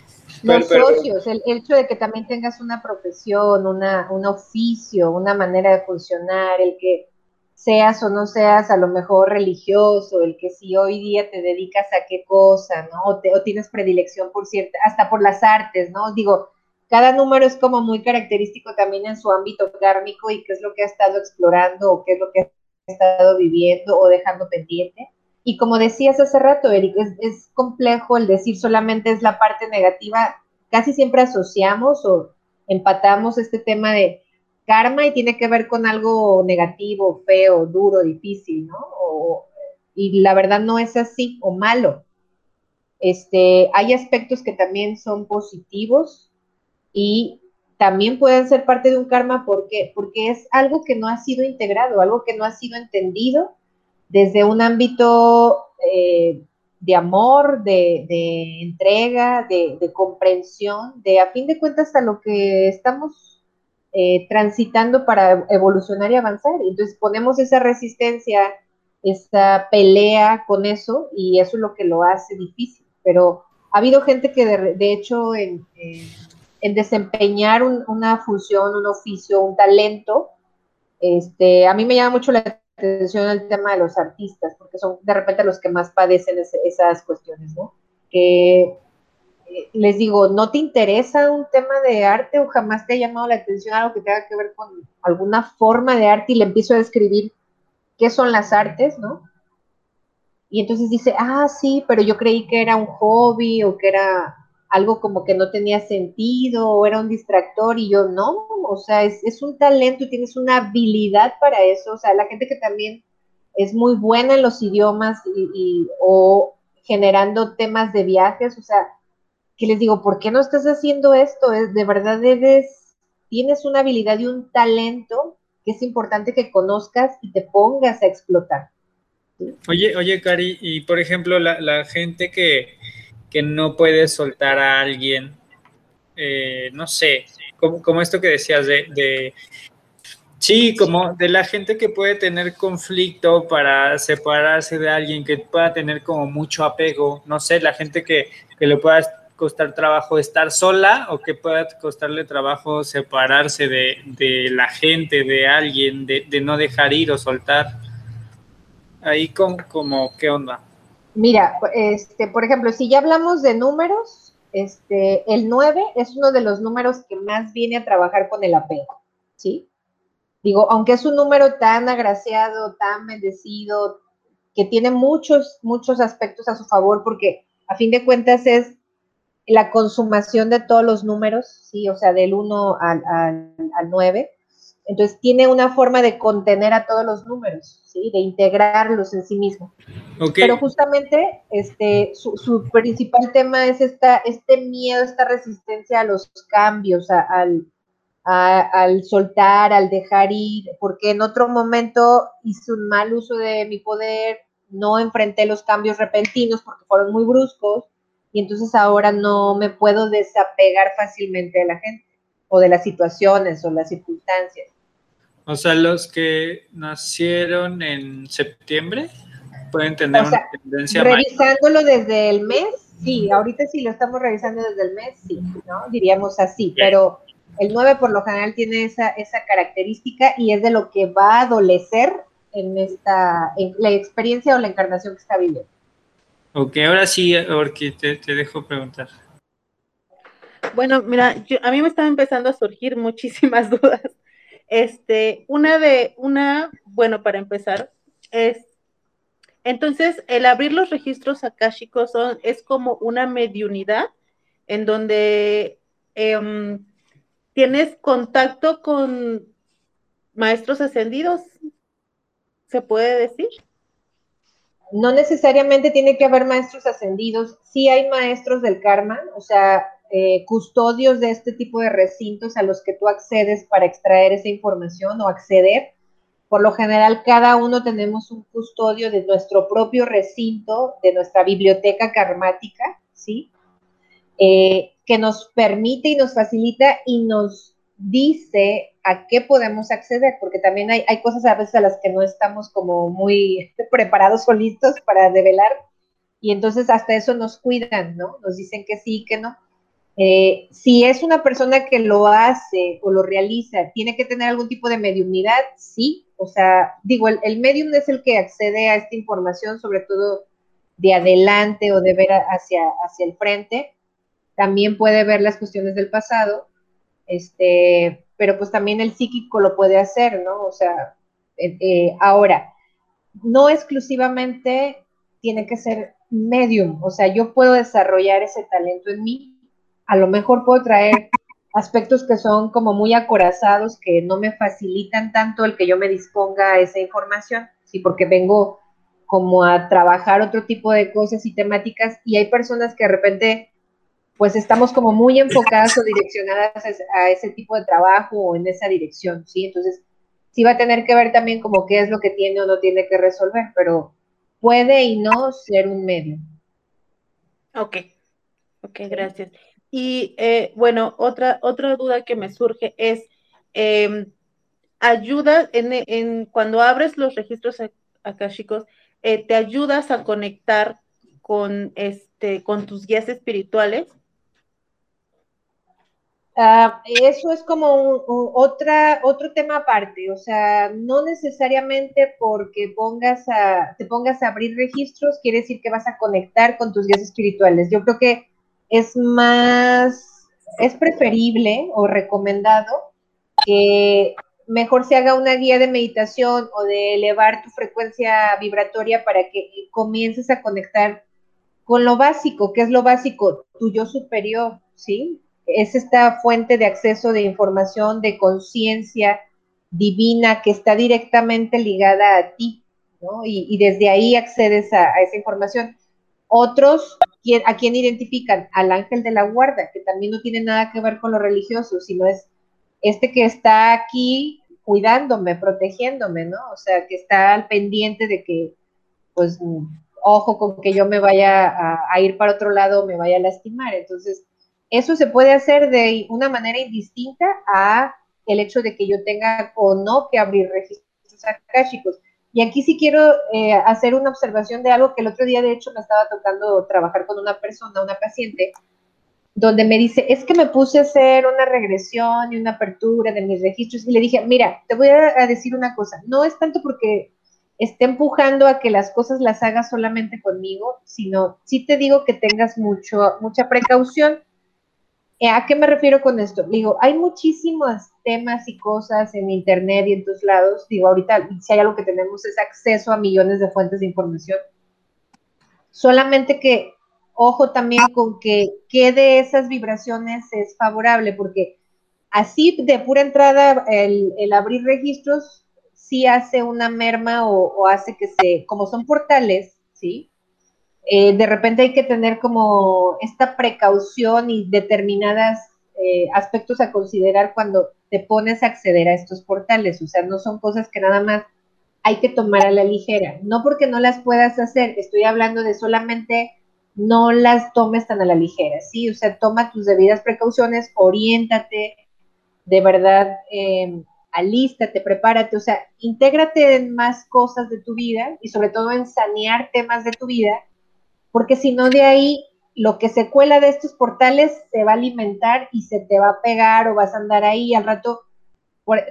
Los socios, el hecho de que también tengas una profesión, una, un oficio, una manera de funcionar, el que seas o no seas a lo mejor religioso, el que si hoy día te dedicas a qué cosa, ¿no? O, tienes predilección por cierta, hasta por las artes, ¿no? Digo, cada número es como muy característico también en su ámbito kármico y qué es lo que ha estado explorando o qué es lo que ha estado viviendo o dejando pendiente. Y como decías hace rato, Eric, es, complejo el decir solamente es la parte negativa. Casi siempre asociamos o empatamos este tema de karma y tiene que ver con algo negativo, feo, duro, difícil, ¿no? y la verdad no es así o malo. Este, hay aspectos que también son positivos y también pueden ser parte de un karma porque porque es algo que no ha sido integrado, algo que no ha sido entendido desde un ámbito eh, de amor, de, entrega, de, comprensión, de a fin de cuentas a lo que estamos eh, transitando para evolucionar y avanzar. Entonces ponemos esa resistencia, esa pelea con eso y eso es lo que lo hace difícil. Pero ha habido gente que de, hecho en, desempeñar una función, un oficio, un talento, este, a mí me llama mucho la atención el tema de los artistas, porque son de repente los que más padecen esas cuestiones, ¿no? Que les digo, ¿no te interesa un tema de arte o jamás te ha llamado la atención algo que tenga que ver con alguna forma de arte y le empiezo a describir qué son las artes, ¿no? Y entonces dice, ah, sí, pero yo creí que era un hobby o que era algo como que no tenía sentido o era un distractor y yo no, o sea, es, un talento y tienes una habilidad para eso, o sea, la gente que también es muy buena en los idiomas y o generando temas de viajes, o sea, que les digo, ¿por qué no estás haciendo esto? De verdad eres, tienes una habilidad y un talento que es importante que conozcas y te pongas a explotar. Oye, oye, Cari, y por ejemplo, la, gente que, no puede soltar a alguien, eh, no sé, como, esto que decías de, Sí, como de la gente que puede tener conflicto para separarse de alguien, que pueda tener como mucho apego, no sé, la gente que, que le pueda costar trabajo estar sola o que pueda costarle trabajo separarse de, de la gente, de alguien, de, de, no dejar ir o soltar. Ahí como, como, ¿qué onda? Mira, este, por ejemplo, si ya hablamos de números, este, el 9 es uno de los números que más viene a trabajar con el apego, ¿sí? Digo, aunque es un número tan agraciado, tan bendecido, que tiene muchos, muchos aspectos a su favor, porque a fin de cuentas es la consumación de todos los números, ¿sí? O sea, del 1 al, al, 9. Entonces, tiene una forma de contener a todos los números, ¿sí? De integrarlos en sí mismo. Pero justamente, este, su, principal tema es esta, este miedo, esta resistencia a los cambios, al, al soltar, al dejar ir, porque en otro momento hice un mal uso de mi poder, no enfrenté los cambios repentinos porque fueron muy bruscos, y entonces ahora no me puedo desapegar fácilmente de la gente o de las situaciones o las circunstancias. O sea, los que nacieron en septiembre pueden tener una tendencia. Revisándolo desde el mes, sí, ahorita sí lo estamos revisando desde el mes, sí, ¿no? Diríamos así, pero el 9 por lo general tiene esa, esa característica y es de lo que va a adolecer en esta, en la experiencia o la encarnación que está viviendo. Ok, ahora sí, Orki, te, te dejo preguntar. Bueno, mira, a mí me están empezando a surgir muchísimas dudas. Este, una de, una, bueno, para empezar, es, entonces, el abrir los registros akáshicos son, es como una mediunidad en donde em, tienes contacto con maestros ascendidos, ¿se puede decir? no necesariamente tiene que haber maestros ascendidos, sí hay maestros del karma, o sea, eh, custodios de este tipo de recintos a los que tú accedes para extraer esa información o acceder. Por lo general, cada uno tenemos un custodio de nuestro propio recinto, de nuestra biblioteca karmática, ¿sí? Eh, que nos permite y nos facilita y nos dice a qué podemos acceder, porque también hay, hay cosas a veces a las que no estamos como muy preparados o listos para develar, y entonces hasta eso nos cuidan, ¿no? Nos dicen que sí, que no. Eh, si es una persona que lo hace o lo realiza, ¿tiene que tener algún tipo de mediunidad? Sí, o sea, digo, el, el medium es el que accede a esta información, sobre todo de adelante o de ver hacia, hacia el frente. También puede ver las cuestiones del pasado, este, pero pues también el psíquico lo puede hacer, ¿no? O sea, eh, eh, ahora, no exclusivamente tiene que ser medium, o sea, yo puedo desarrollar ese talento en mí, a lo mejor puedo traer aspectos que son como muy acorazados, que no me facilitan tanto el que yo me disponga a esa información, sí, porque vengo como a trabajar otro tipo de cosas y temáticas y hay personas que de repente pues estamos como muy enfocadas o direccionadas a ese tipo de trabajo o en esa dirección, ¿sí? Entonces, sí va a tener que ver también como qué es lo que tiene o no tiene que resolver, pero puede y no ser un medio. Ok, ok, gracias. Y eh, bueno, otra, otra duda que me surge es, em, ayuda en, en, cuando abres los registros acá, chicos, eh, te ayudas a conectar con, este, con tus guías espirituales Ah, eso es como otra, otro tema aparte, o sea, no necesariamente porque pongas a, te pongas a abrir registros quiere decir que vas a conectar con tus guías espirituales. Yo creo que es más, es preferible o recomendado que mejor se haga una guía de meditación o de elevar tu frecuencia vibratoria para que comiences a conectar con lo básico, que es lo básico, tu yo superior, ¿sí? es esta fuente de acceso de información, de conciencia divina que está directamente ligada a ti, ¿no? Y, desde ahí accedes a, esa información. Otros, ¿a quién identifican? Al ángel de la guarda, que también no tiene nada que ver con lo religioso, sino es este que está aquí cuidándome, protegiéndome, ¿no? O sea, que está al pendiente de que, pues, ojo con que yo me vaya a, a ir para otro lado, me vaya a lastimar. Entonces, eso se puede hacer de una manera indistinta a el hecho de que yo tenga o no que abrir registros akáshicos. Y aquí sí quiero eh, hacer una observación de algo que el otro día, de hecho, me estaba tocando trabajar con una persona, una paciente, donde me dice, es que me puse a hacer una regresión y una apertura de mis registros y le dije, mira, te voy a decir una cosa, no es tanto porque esté empujando a que las cosas las hagas solamente conmigo, sino sí te digo que tengas mucho, mucha precaución. Eh, ¿A qué me refiero con esto? Digo, hay muchísimos temas y cosas en Internet y en tus lados. Digo, ahorita si hay algo que tenemos es acceso a millones de fuentes de información. Solamente que, ojo también con que qué de esas vibraciones es favorable, porque así de pura entrada el, el abrir registros sí hace una merma o, hace que se, como son portales, ¿sí? Eh, de repente hay que tener como esta precaución y determinados eh, aspectos a considerar cuando te pones a acceder a estos portales. O sea, no son cosas que nada más hay que tomar a la ligera. No porque no las puedas hacer, estoy hablando de solamente no las tomes tan a la ligera, ¿sí? O sea, toma tus debidas precauciones, oriéntate, de verdad, eh, alístate, prepárate, o sea, intégrate en más cosas de tu vida y sobre todo en sanear temas de tu vida, porque si no de ahí lo que se cuela de estos portales se va a alimentar y se te va a pegar o vas a andar ahí al rato.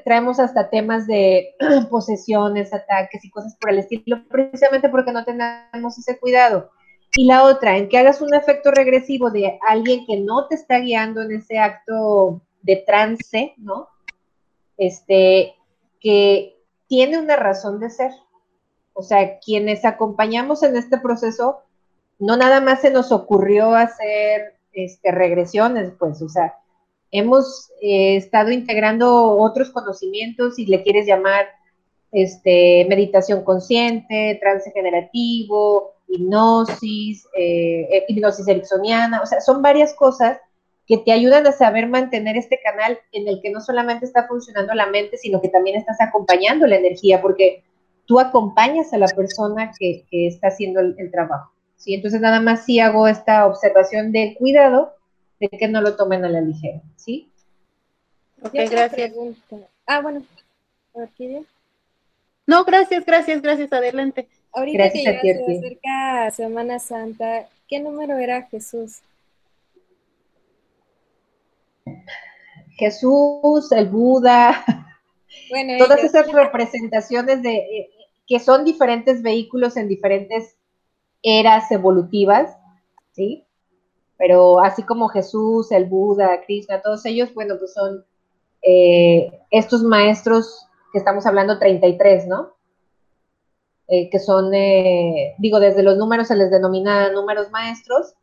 traemos hasta temas de posesiones, ataques y cosas por el estilo, precisamente porque no tenemos ese cuidado. Y la otra, en que hagas un efecto regresivo de alguien que no te está guiando en ese acto de trance, ¿no? este, que tiene una razón de ser. O sea, quienes acompañamos en este proceso, no nada más se nos ocurrió hacer este, regresiones, pues, o sea, hemos eh, estado integrando otros conocimientos, si le quieres llamar este, meditación consciente, trance generativo, hipnosis, eh, hipnosis ericksoniana, o sea, son varias cosas que te ayudan a saber mantener este canal en el que no solamente está funcionando la mente, sino que también estás acompañando la energía, porque tú acompañas a la persona que, está haciendo el, trabajo. ¿Sí? Entonces, nada más sí hago esta observación de cuidado de que no lo tomen a la ligera. ¿sí? Ok, gracias. Ah, bueno. No, gracias, gracias, gracias. Adelante. Ahorita gracias que ya se acerca Semana Santa, ¿qué número era Jesús? Jesús, el Buda, todas esas representaciones de eh, que son diferentes vehículos en diferentes eras evolutivas, ¿sí? Pero así como Jesús, el Buda, Krishna, todos ellos, bueno, pues son eh, estos maestros que estamos hablando 33, ¿no? Eh, que son, digo, desde los números se les denomina números maestros,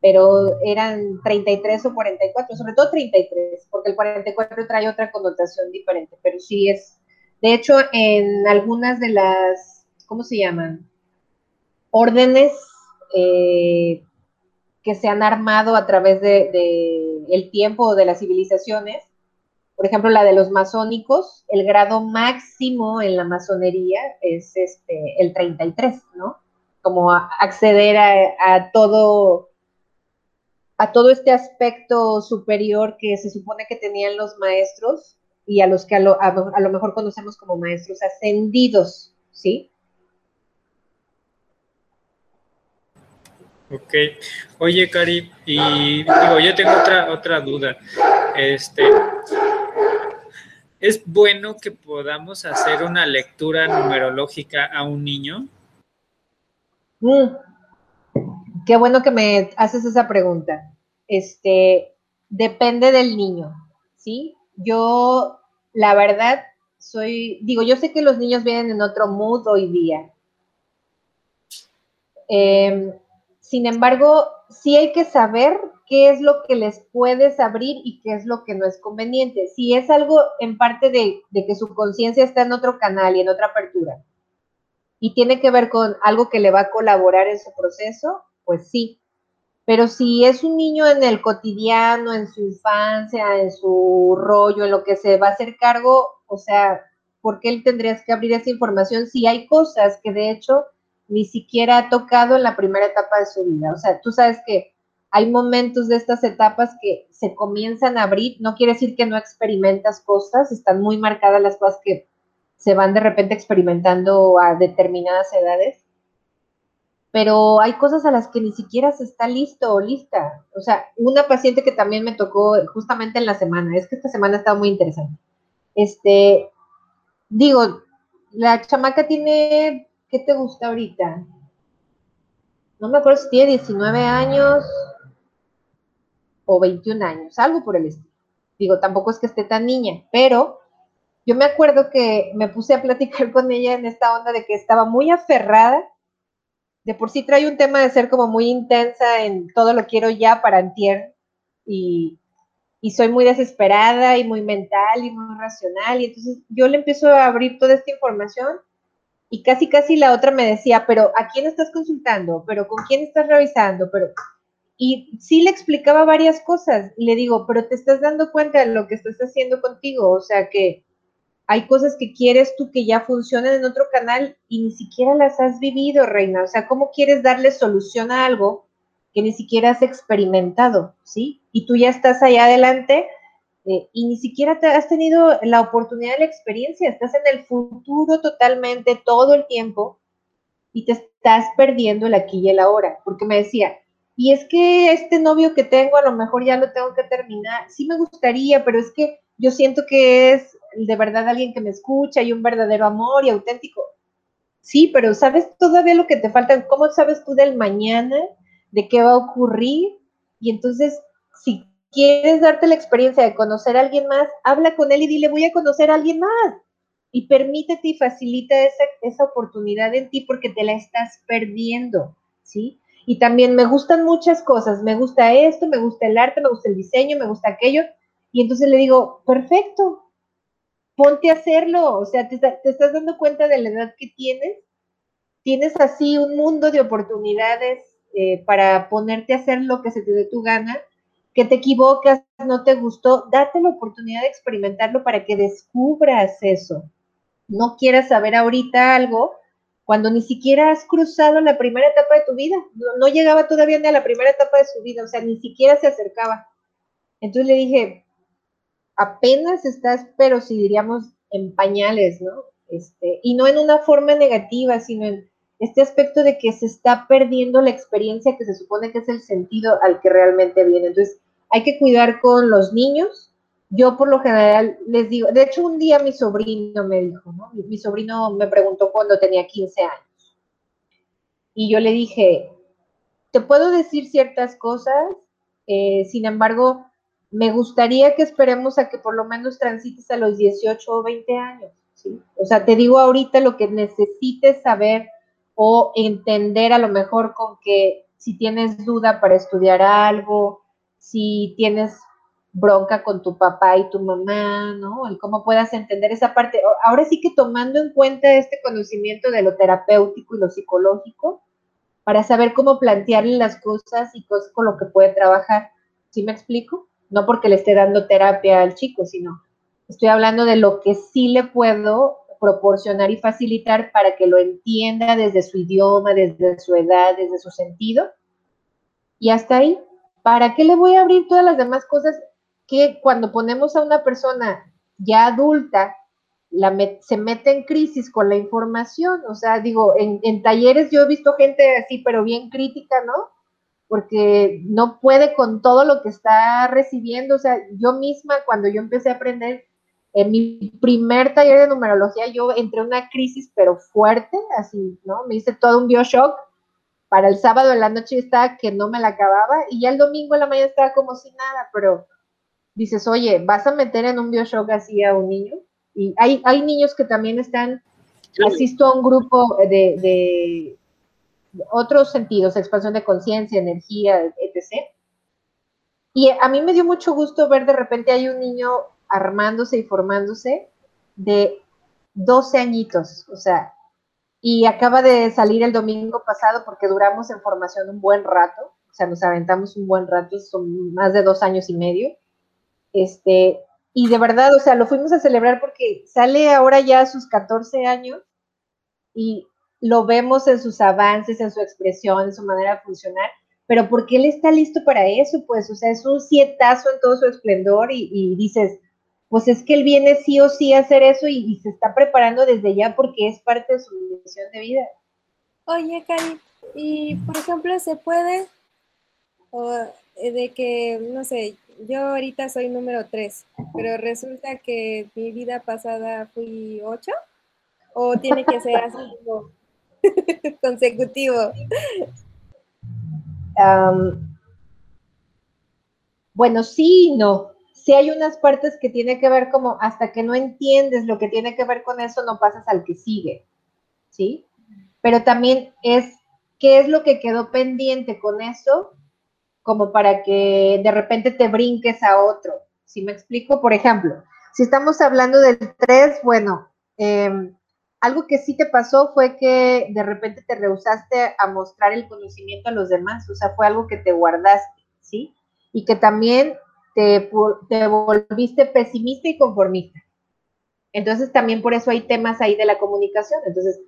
pero eran 33 o 44, sobre todo 33, porque el 44 trae otra connotación diferente, pero sí es, de hecho, en algunas de las, ¿cómo se llaman? Órdenes eh, que se han armado a través de, de, el tiempo de las civilizaciones, por ejemplo, la de los masónicos, el grado máximo en la masonería es este, el 33, ¿no? Como acceder a todo a todo este aspecto superior que se supone que tenían los maestros y a los que a lo, mejor conocemos como maestros ascendidos, ¿sí? Ok. Oye, Cari, y digo, yo tengo otra, otra duda. Este, ¿Es bueno que podamos hacer una lectura numerológica a un niño? Mm. Qué bueno que me haces esa pregunta este, depende del niño, ¿sí? Yo, la verdad, soy, digo, yo sé que los niños vienen en otro mood hoy día. Em, sin embargo, sí hay que saber qué es lo que les puedes abrir y qué es lo que no es conveniente. Si es algo en parte de, que su conciencia está en otro canal y en otra apertura y tiene que ver con algo que le va a colaborar en su proceso, pues sí, pero si es un niño en el cotidiano, en su infancia, en su rollo, en lo que se va a hacer cargo, o sea, ¿por qué él tendrías que abrir esa información si hay cosas que de hecho ni siquiera ha tocado en la primera etapa de su vida? O sea, tú sabes que hay momentos de estas etapas que se comienzan a abrir, no quiere decir que no experimentas cosas, están muy marcadas las cosas que se van de repente experimentando a determinadas edades, pero hay cosas a las que ni siquiera se está listo o lista. O sea, una paciente que también me tocó justamente en la semana, es que esta semana estado muy interesante. Este, digo, la chamaca tiene, ¿qué te gusta ahorita? No me acuerdo si tiene 19 años o 21 años, algo por el estilo. Digo, tampoco es que esté tan niña, pero yo me acuerdo que me puse a platicar con ella en esta onda de que estaba muy aferrada de por sí trae un tema de ser como muy intensa en todo lo quiero ya para antier y, y soy muy desesperada y muy mental y muy racional y entonces yo le empiezo a abrir toda esta información y casi casi la otra me decía, pero ¿a quién estás consultando? ¿Pero con quién estás revisando? Pero y sí le explicaba varias cosas. Le digo, pero te estás dando cuenta de lo que estás haciendo contigo, o sea que hay cosas que quieres tú que ya funcionan en otro canal y ni siquiera las has vivido, Reina. O sea, ¿cómo quieres darle solución a algo que ni siquiera has experimentado, ¿sí? Y tú ya estás allá adelante eh, y ni siquiera te has tenido la oportunidad de la experiencia, estás en el futuro totalmente todo el tiempo y te estás perdiendo el aquí y el ahora, porque me decía, y es que este novio que tengo a lo mejor ya lo tengo que terminar, sí me gustaría, pero es que yo siento que es de verdad alguien que me escucha y un verdadero amor y auténtico. Sí, pero ¿sabes todavía lo que te falta? ¿Cómo sabes tú del mañana? ¿De qué va a ocurrir? Y entonces, si quieres darte la experiencia de conocer a alguien más, habla con él y dile, voy a conocer a alguien más. Y permítete y facilita esa, esa oportunidad en ti porque te la estás perdiendo, ¿sí? Y también me gustan muchas cosas, me gusta esto, me gusta el arte, me gusta el diseño, me gusta aquello. Y entonces le digo, perfecto, ponte a hacerlo, o sea, te, estás dando cuenta de la edad que tienes, tienes así un mundo de oportunidades eh, para ponerte a hacer lo que se te dé tu gana, que te equivocas, no te gustó, date la oportunidad de experimentarlo para que descubras eso. No quieras saber ahorita algo cuando ni siquiera has cruzado la primera etapa de tu vida, no, llegaba todavía ni a la primera etapa de su vida, o sea, ni siquiera se acercaba. Entonces le dije, apenas estás, pero si diríamos en pañales, ¿no? Este, y no en una forma negativa, sino en este aspecto de que se está perdiendo la experiencia que se supone que es el sentido al que realmente viene. Entonces, hay que cuidar con los niños. Yo por lo general les digo, de hecho un día mi sobrino me dijo. Mi, sobrino me preguntó cuando tenía 15 años. Y yo le dije, te puedo decir ciertas cosas, eh, sin embargo, me gustaría que esperemos a que por lo menos transites a los 18 o 20 años, ¿sí? O sea, te digo ahorita lo que necesites saber o entender a lo mejor con que si tienes duda para estudiar algo, si tienes bronca con tu papá y tu mamá, ¿no? El cómo puedas entender esa parte. Ahora sí que tomando en cuenta este conocimiento de lo terapéutico y lo psicológico, para saber cómo plantearle las cosas y cosas con lo que puede trabajar. ¿Sí me explico? no porque le esté dando terapia al chico, sino estoy hablando de lo que sí le puedo proporcionar y facilitar para que lo entienda desde su idioma, desde su edad, desde su sentido. Y hasta ahí, ¿para qué le voy a abrir todas las demás cosas que cuando ponemos a una persona ya adulta, se mete en crisis con la información? O sea, digo, en, en talleres yo he visto gente así, pero bien crítica, ¿no? porque no puede con todo lo que está recibiendo. O sea, yo misma cuando yo empecé a aprender en mi primer taller de numerología, yo entré en una crisis, pero fuerte, así, ¿no? Me hice todo un bioshock. Para el sábado en la noche estaba que no me la acababa y ya el domingo en la mañana estaba como si nada, pero dices, oye, ¿vas a meter en un bioshock así a un niño? Y hay, hay niños que también están, asisto a un grupo de otros sentidos, expansión de conciencia, energía, etc. Y a mí me dio mucho gusto ver de repente hay un niño armándose y formándose de 12 añitos, o sea, y acaba de salir el domingo pasado porque duramos en formación un buen rato, o sea, nos aventamos un buen rato, son más de dos años y medio. Este, y de verdad, o sea, lo fuimos a celebrar porque sale ahora ya a sus 14 años y lo vemos en sus avances, en su expresión, en su manera de funcionar, pero porque él está listo para eso, pues, o sea, es un sietazo en todo su esplendor y, dices, pues es que él viene sí o sí a hacer eso y, se está preparando desde ya porque es parte de su misión de vida. Oye, Cari, y por ejemplo, ¿se puede eh, de que, no sé, yo ahorita soy número 3, pero resulta que mi vida pasada fui 8? ¿O tiene que ser así como consecutivo? bueno, sí y no. Sí hay unas partes que tiene que ver como hasta que no entiendes lo que tiene que ver con eso, no pasas al que sigue, ¿sí? Pero también es qué es lo que quedó pendiente con eso, como para que de repente te brinques a otro. Si me explico? Por ejemplo, si estamos hablando del 3, bueno, eh, algo que sí te pasó fue que de repente te rehusaste a mostrar el conocimiento a los demás, o sea, fue algo que te guardaste, ¿sí? Y que también te, te volviste pesimista y conformista. Entonces también por eso hay temas ahí de la comunicación. Entonces,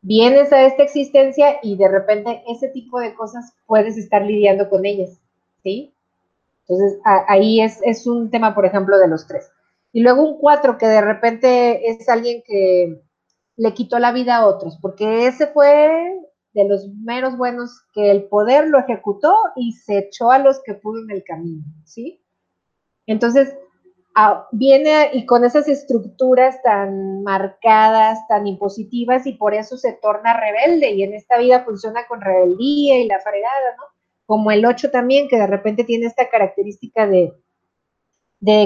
vienes a esta existencia y de repente ese tipo de cosas puedes estar lidiando con ellas, ¿sí? Entonces, ahí es, es un tema, por ejemplo, de los tres. Y luego un cuatro, que de repente es alguien que le quitó la vida a otros, porque ese fue de los meros buenos que el poder lo ejecutó y se echó a los que pudo en el camino, ¿sí? Entonces, viene y con esas estructuras tan marcadas, tan impositivas, y por eso se torna rebelde, y en esta vida funciona con rebeldía y la fregada, ¿no? Como el 8 también, que de repente tiene esta característica de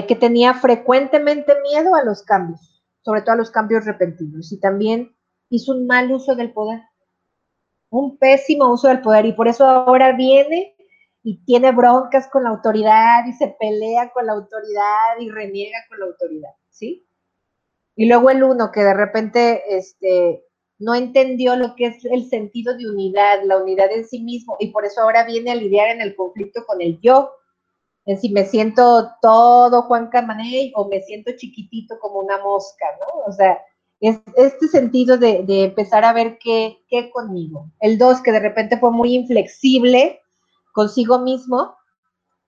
que tenía frecuentemente miedo a los cambios sobre todo a los cambios repentinos, y también hizo un mal uso del poder, un pésimo uso del poder, y por eso ahora viene y tiene broncas con la autoridad y se pelea con la autoridad y reniega con la autoridad, ¿sí? Y luego el uno que de repente este, no entendió lo que es el sentido de unidad, la unidad en sí mismo, y por eso ahora viene a lidiar en el conflicto con el yo, en si me siento todo Juan Camaney o me siento chiquitito como una mosca, ¿no? O sea, es este sentido de, empezar a ver qué, qué conmigo. El dos, que de repente fue muy inflexible consigo mismo,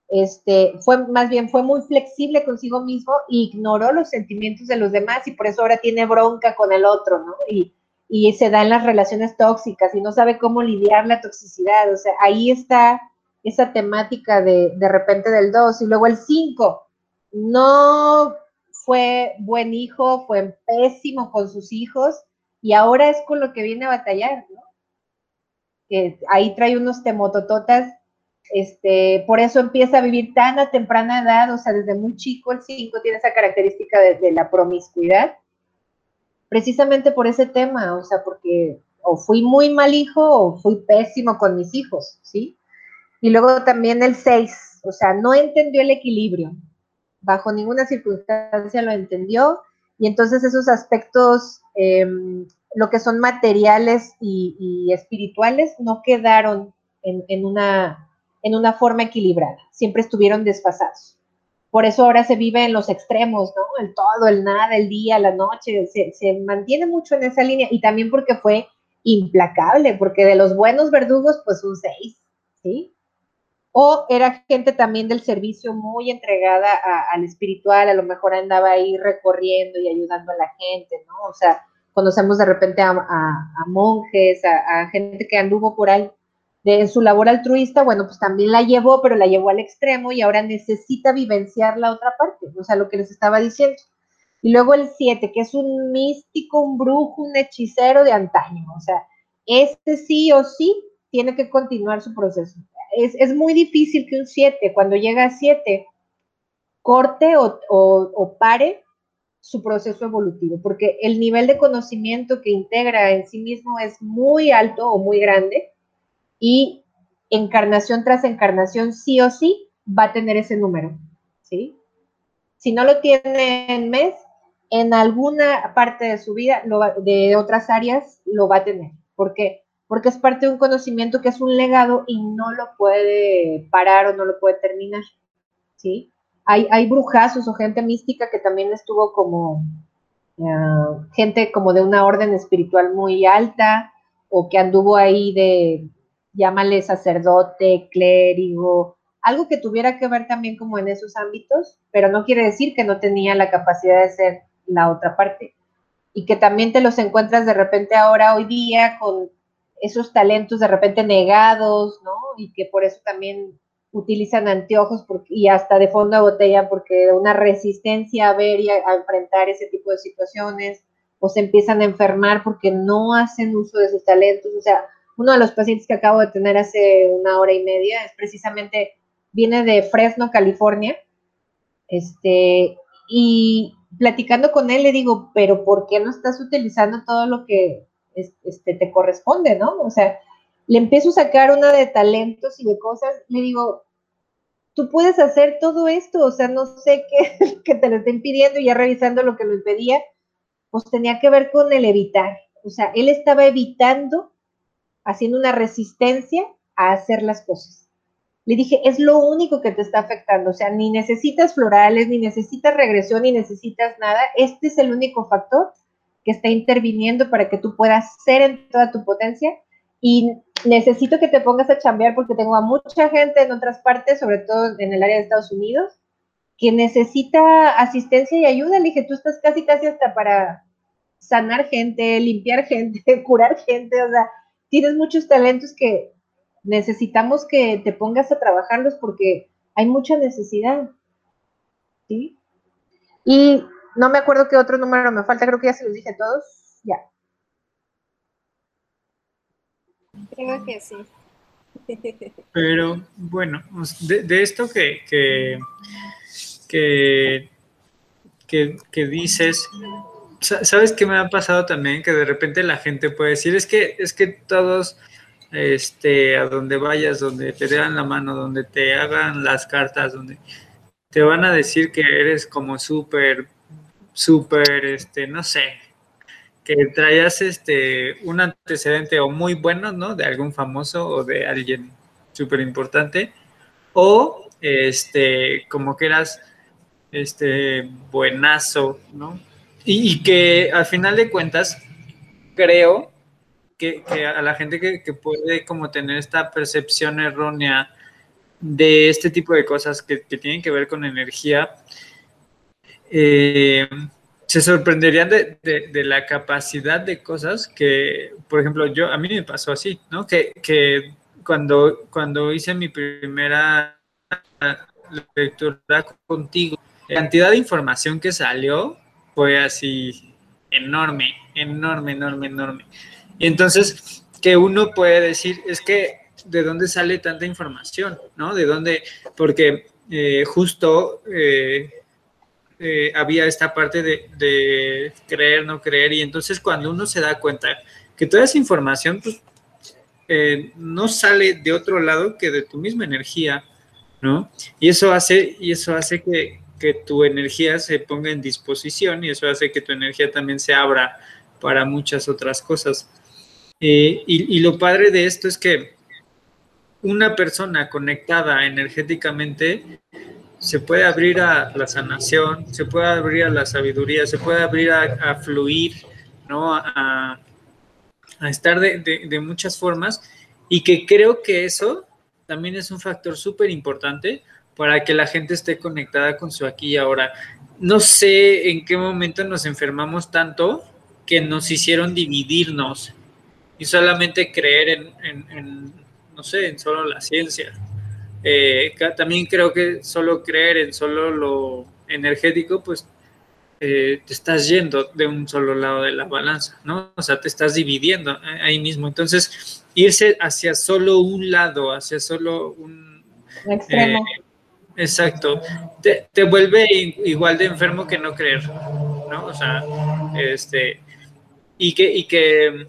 este, fue más bien fue muy flexible consigo mismo e ignoró los sentimientos de los demás y por eso ahora tiene bronca con el otro, ¿no? Y, y se dan las relaciones tóxicas y no sabe cómo lidiar la toxicidad. O sea, ahí está esa temática de, de repente del 2 y luego el 5. No fue buen hijo, fue pésimo con sus hijos y ahora es con lo que viene a batallar, ¿no? ahí trae unos temotototas, este, por eso empieza a vivir tan a temprana edad, o sea, desde muy chico el 5 tiene esa característica de, la promiscuidad, precisamente por ese tema, o sea, porque o fui muy mal hijo o fui pésimo con mis hijos, ¿sí? Y luego también el 6, o sea, no entendió el equilibrio, bajo ninguna circunstancia lo entendió, y entonces esos aspectos, em, lo que son materiales y, espirituales, no quedaron en, una, en una forma equilibrada, siempre estuvieron desfasados. Por eso ahora se vive en los extremos, ¿no? El todo, el nada, el día, la noche, se, se mantiene mucho en esa línea y también porque fue implacable, porque de los buenos verdugos, pues un 6, ¿sí? o era gente también del servicio muy entregada al espiritual, a lo mejor andaba ahí recorriendo y ayudando a la gente, ¿no? O sea, conocemos de repente a, monjes, a, gente que anduvo por ahí de su labor altruista, bueno, pues también la llevó, pero la llevó al extremo y ahora necesita vivenciar la otra parte, o sea, lo que les estaba diciendo. Y luego el 7, que es un místico, un brujo, un hechicero de antaño, o sea, este sí o sí tiene que continuar su proceso es, muy difícil que un 7, cuando llega a 7, corte o, pare su proceso evolutivo, porque el nivel de conocimiento que integra en sí mismo es muy alto o muy grande y encarnación tras encarnación sí o sí va a tener ese número, ¿sí? Si no lo tiene en mes, en alguna parte de su vida, de otras áreas, lo va a tener. ¿Por qué? porque es parte de un conocimiento que es un legado y no lo puede parar o no lo puede terminar, ¿sí? Hay, hay brujazos o gente mística que también estuvo como eh, gente como de una orden espiritual muy alta o que anduvo ahí de, llámale sacerdote, clérigo, algo que tuviera que ver también como en esos ámbitos, pero no quiere decir que no tenía la capacidad de ser la otra parte. Y que también te los encuentras de repente ahora, hoy día, con esos talentos de repente negados, ¿no? Y que por eso también utilizan anteojos y hasta de fondo a botella porque una resistencia a ver y a, enfrentar ese tipo de situaciones, o se empiezan a enfermar porque no hacen uso de sus talentos. O sea, uno de los pacientes que acabo de tener hace una hora y media es precisamente, viene de Fresno, California, este, y platicando con él le digo, pero ¿por qué no estás utilizando todo lo que este, te corresponde, no? O sea, le empiezo a sacar una de talentos y de cosas, le digo, tú puedes hacer todo esto, o sea, no sé qué, que te lo estén pidiendo y ya revisando lo que lo impedía, pues tenía que ver con el evitar. O sea, él estaba evitando, haciendo una resistencia a hacer las cosas. Le dije, es lo único que te está afectando, o sea, ni necesitas florales, ni necesitas regresión, ni necesitas nada. Este es el único factor que está interviniendo para que tú puedas ser en toda tu potencia y necesito que te pongas a chambear porque tengo a mucha gente en otras partes, sobre todo en el área de Estados Unidos, que necesita asistencia y ayuda. Le dije, tú estás casi, casi hasta para sanar gente, limpiar gente, curar gente, o sea, tienes muchos talentos que necesitamos que te pongas a trabajarlos porque hay mucha necesidad. ¿Sí? Y no me acuerdo qué otro número me falta, creo que ya se los dije a todos. Ya. Creo que sí. Pero bueno, de, esto que, que, que, que, dices, ¿sabes qué me ha pasado también? Que de repente la gente puede decir, es que, es que todos, este, a donde vayas, donde te den la mano, donde te hagan las cartas, donde te van a decir que eres como súper, súper, este, no sé, que traías este un antecedente o muy bueno, ¿no? De algún famoso o de alguien súper importante, o este, como que eras este buenazo, ¿no? Y, que al final de cuentas, creo que, a la gente que, que, puede como tener esta percepción errónea de este tipo de cosas que, tienen que ver con energía, eh, se sorprenderían de, la capacidad de cosas que, por ejemplo, yo, a mí me pasó así, ¿no? Que, cuando, cuando hice mi primera lectura contigo, la cantidad de información que salió fue así enorme, enorme, enorme, enorme. Y entonces, que uno puede decir, es que, ¿de dónde sale tanta información? ¿No? ¿De dónde? Porque eh, justo... Eh, eh, había esta parte de, creer, no creer, y entonces cuando uno se da cuenta que toda esa información pues, eh, no sale de otro lado que de tu misma energía, ¿no? Y eso hace, y eso hace que, tu energía se ponga en disposición y eso hace que tu energía también se abra para muchas otras cosas. Eh, y, lo padre de esto es que una persona conectada energéticamente se puede abrir a la sanación, se puede abrir a la sabiduría, se puede abrir a, fluir, ¿no? A, estar de, muchas formas y que creo que eso también es un factor súper importante para que la gente esté conectada con su aquí y ahora. No sé en qué momento nos enfermamos tanto que nos hicieron dividirnos y solamente creer en no sé, en solo la ciencia. Eh, también creo que solo creer en solo lo energético, pues eh, te estás yendo de un solo lado de la balanza, ¿no? O sea, te estás dividiendo ahí mismo. Entonces, irse hacia solo un lado, hacia solo un... Extremo. Eh, exacto. Te, te, vuelve igual de enfermo que no creer, ¿no? O sea, este... Y que, y que,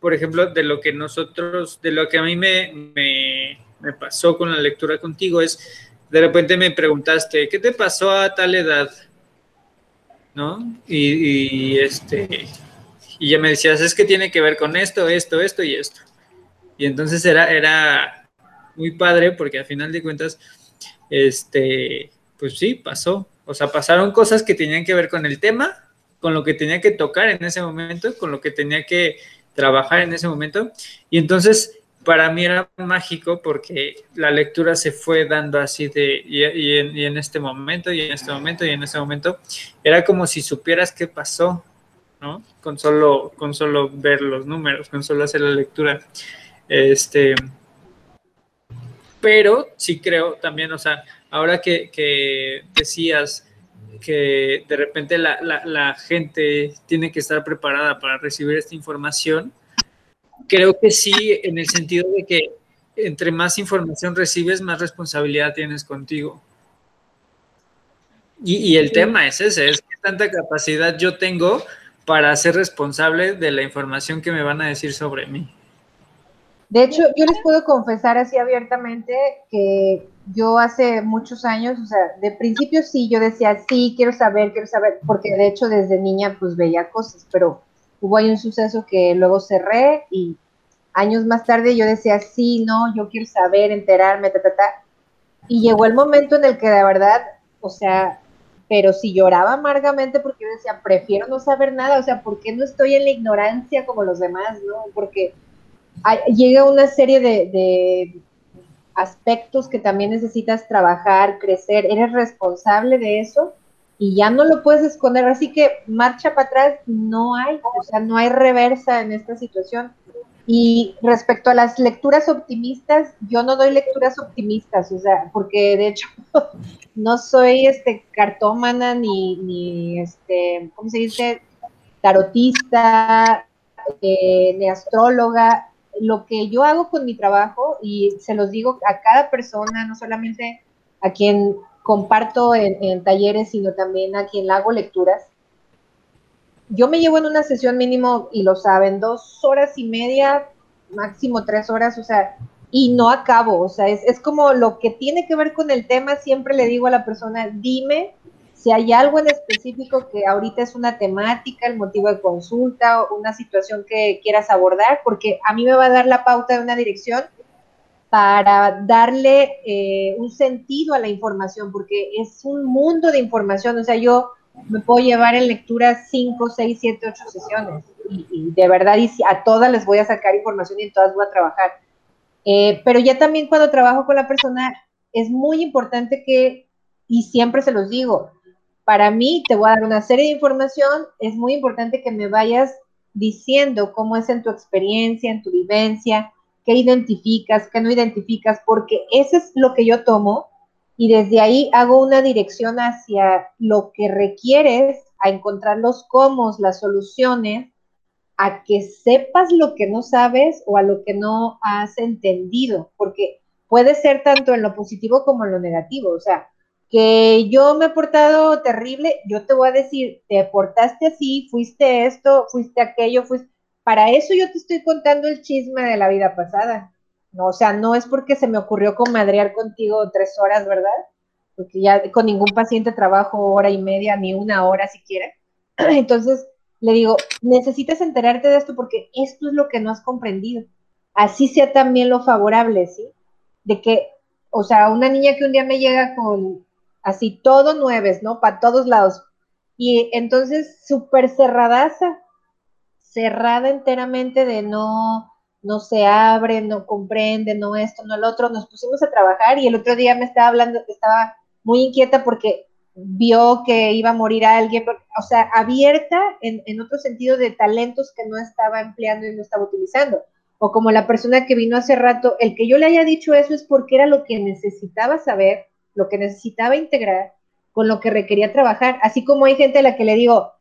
por ejemplo, de lo que nosotros, de lo que a mí me, me pasó con la lectura contigo es, de repente me preguntaste, ¿qué te pasó a tal edad? ¿No? Y, este, y ya me decías, es que tiene que ver con esto, esto, esto y esto. Y entonces era, era muy padre porque al final de cuentas, este, pues sí, pasó. O sea, pasaron cosas que tenían que ver con el tema, con lo que tenía que tocar en ese momento, con lo que tenía que trabajar en ese momento. Y entonces para mí era mágico porque la lectura se fue dando así de, y, en, este momento, y en este momento, y en este momento, era como si supieras qué pasó, ¿no? Con solo, con solo ver los números, con solo hacer la lectura. Este, pero sí creo también, o sea, ahora que, decías que de repente la, la gente tiene que estar preparada para recibir esta información, creo que sí, en el sentido de que entre más información recibes, más responsabilidad tienes contigo. Y, el tema es ese, es que tanta capacidad yo tengo para ser responsable de la información que me van a decir sobre mí. De hecho, yo les puedo confesar así abiertamente que yo hace muchos años, o sea, de principio sí, yo decía, sí, quiero saber, quiero saber, porque de hecho desde niña pues veía cosas, pero hubo ahí un suceso que luego cerré y años más tarde yo decía, sí, no, yo quiero saber, enterarme, ta, ta, ta. Y llegó el momento en el que de verdad, o sea, pero si lloraba amargamente porque yo decía, prefiero no saber nada, o sea, ¿por qué no estoy en la ignorancia como los demás, no? Porque llega una serie de, de aspectos que también necesitas trabajar, crecer, eres responsable de eso y ya no lo puedes esconder, así que marcha para atrás no hay, o sea, no hay reversa en esta situación. Y respecto a las lecturas optimistas, yo no doy lecturas optimistas, o sea, porque de hecho no soy este cartómana ni, ni este, ¿cómo se dice? tarotista, eh, ni astróloga. Lo que yo hago con mi trabajo, y se los digo a cada persona, no solamente a quien comparto en, talleres, sino también a quien hago lecturas. Yo me llevo en una sesión mínimo, y lo saben, dos horas y media, máximo tres horas, o sea, y no acabo, o sea, es, es como lo que tiene que ver con el tema, siempre le digo a la persona, dime si hay algo en específico que ahorita es una temática, el motivo de consulta, o una situación que quieras abordar, porque a mí me va a dar la pauta de una dirección para darle eh, un sentido a la información, porque es un mundo de información, o sea, yo me puedo llevar en lectura 5, 6, 7, 8 sesiones, y, de verdad y a todas les voy a sacar información y en todas voy a trabajar. Eh, pero ya también cuando trabajo con la persona, es muy importante que, y siempre se los digo, para mí te voy a dar una serie de información, es muy importante que me vayas diciendo cómo es en tu experiencia, en tu vivencia, qué identificas, qué no identificas, porque eso es lo que yo tomo y desde ahí hago una dirección hacia lo que requieres, a encontrar los cómo, las soluciones, a que sepas lo que no sabes o a lo que no has entendido, porque puede ser tanto en lo positivo como en lo negativo, o sea, que yo me he portado terrible, yo te voy a decir, te portaste así, fuiste esto, fuiste aquello, fuiste para eso yo te estoy contando el chisme de la vida pasada. No, o sea, no es porque se me ocurrió comadrear contigo tres horas, ¿verdad? Porque ya con ningún paciente trabajo hora y media, ni una hora siquiera. Entonces, le digo, necesitas enterarte de esto porque esto es lo que no has comprendido. Así sea también lo favorable, ¿sí? De que, o sea, una niña que un día me llega con así todo nueves, ¿no? Para todos lados. Y entonces súper cerradaza, cerrada enteramente de no, no se abre, no comprende, no esto, no el otro, nos pusimos a trabajar y el otro día me estaba hablando, estaba muy inquieta porque vio que iba a morir alguien, o sea, abierta en, en otro sentido de talentos que no estaba empleando y no estaba utilizando. O como la persona que vino hace rato, el que yo le haya dicho eso es porque era lo que necesitaba saber, lo que necesitaba integrar, con lo que requería trabajar. Así como hay gente a la que le digo,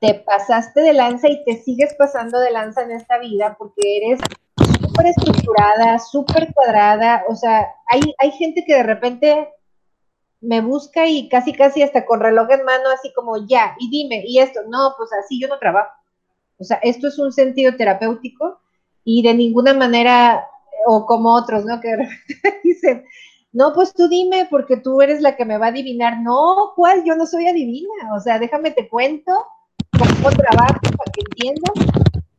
te pasaste de lanza y te sigues pasando de lanza en esta vida porque eres súper estructurada, súper cuadrada, o sea, hay, hay gente que de repente me busca y casi, casi hasta con reloj en mano, así como ya, y dime, y esto, no, pues así yo no trabajo. O sea, esto es un sentido terapéutico y de ninguna manera, o como otros, ¿no? Que de repente dicen, no, pues tú dime, porque tú eres la que me va a adivinar. No, ¿cuál? Yo no soy adivina. O sea, déjame te cuento cómo trabajo para que entiendas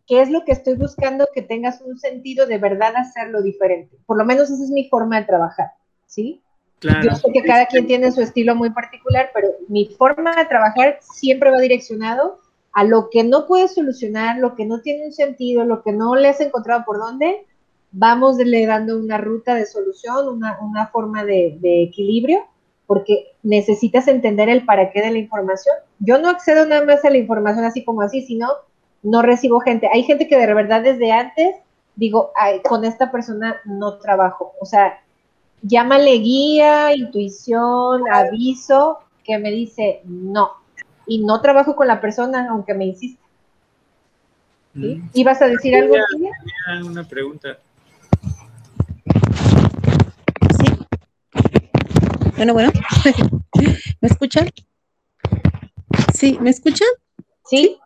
qué es lo que estoy buscando, que tengas un sentido de verdad hacerlo diferente. Por lo menos esa es mi forma de trabajar, ¿sí? Claro. Yo sé que cada quien tiene su estilo muy particular, pero mi forma de trabajar siempre va direccionado a lo que no puedes solucionar, lo que no tiene un sentido, lo que no le has encontrado por dónde, vamos le dando una ruta de solución, una, forma de, equilibrio, porque necesitas entender el para qué de la información. Yo no accedo nada más a la información así como así, sino no recibo gente. Hay gente que de verdad desde antes digo, con esta persona no trabajo. O sea, llámale guía, intuición, aviso, que me dice no. Y no trabajo con la persona aunque me insista. ¿Sí? Mm. ¿Ibas a decir algo? Una pregunta. Bueno, bueno. ¿Me escuchan? Sí, ¿me escuchan? Sí.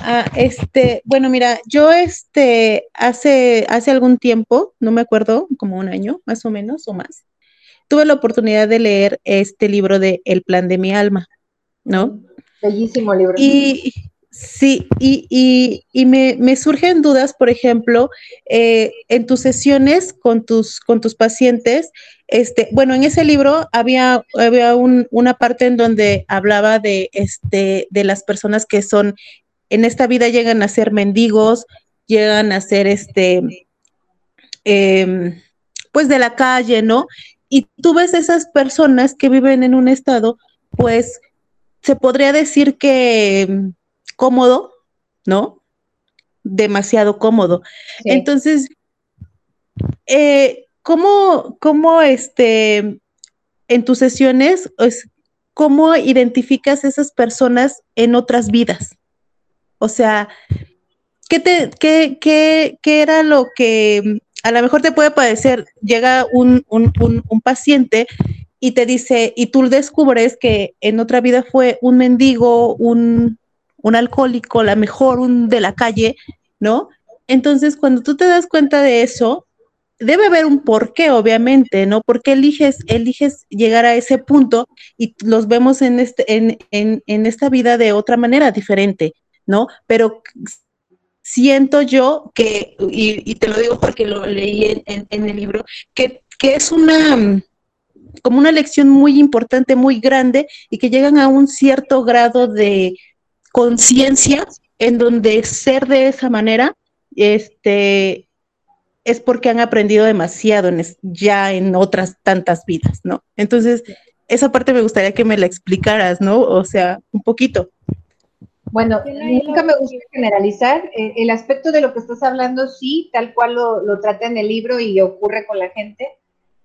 Ah, este, bueno, mira, yo este hace, hace algún tiempo, no me acuerdo, como un año más o menos o más, tuve la oportunidad de leer este libro de El plan de mi alma, ¿no? Bellísimo libro. Y sí, y, me, surgen dudas, por ejemplo, eh, en tus sesiones con tus, con tus pacientes, este, bueno, en ese libro había, había una parte en donde hablaba de, este, de las personas que son, en esta vida llegan a ser mendigos, llegan a ser, este, em, pues de la calle, ¿no? Y tú ves esas personas que viven en un estado, pues, se podría decir que em, cómodo, ¿no? Demasiado cómodo. Entonces, eh, ¿Cómo, cómo este, en tus sesiones, cómo identificas esas personas en otras vidas? O sea, ¿qué, te, qué, qué, qué era lo que a lo mejor te puede parecer? Llega un, un, un, paciente y te dice, y tú descubres que en otra vida fue un mendigo, un, un alcohólico, la mejor, un de la calle, ¿no? Entonces, cuando tú te das cuenta de eso, debe haber un porqué, obviamente, ¿no? ¿Por qué eliges, eliges llegar a ese punto y los vemos en, este, en, en, en esta vida de otra manera diferente, ¿no? Pero siento yo que, y, te lo digo porque lo leí en, en el libro, que, que, es una como una lección muy importante, muy grande, y que llegan a un cierto grado de conciencia en donde ser de esa manera, este, es porque han aprendido demasiado ya en otras tantas vidas, ¿no? Entonces, esa parte me gustaría que me la explicaras, ¿no? O sea, un poquito. Bueno, nunca me gusta generalizar. Eh, el aspecto de lo que estás hablando, sí, tal cual lo, lo trata en el libro y ocurre con la gente,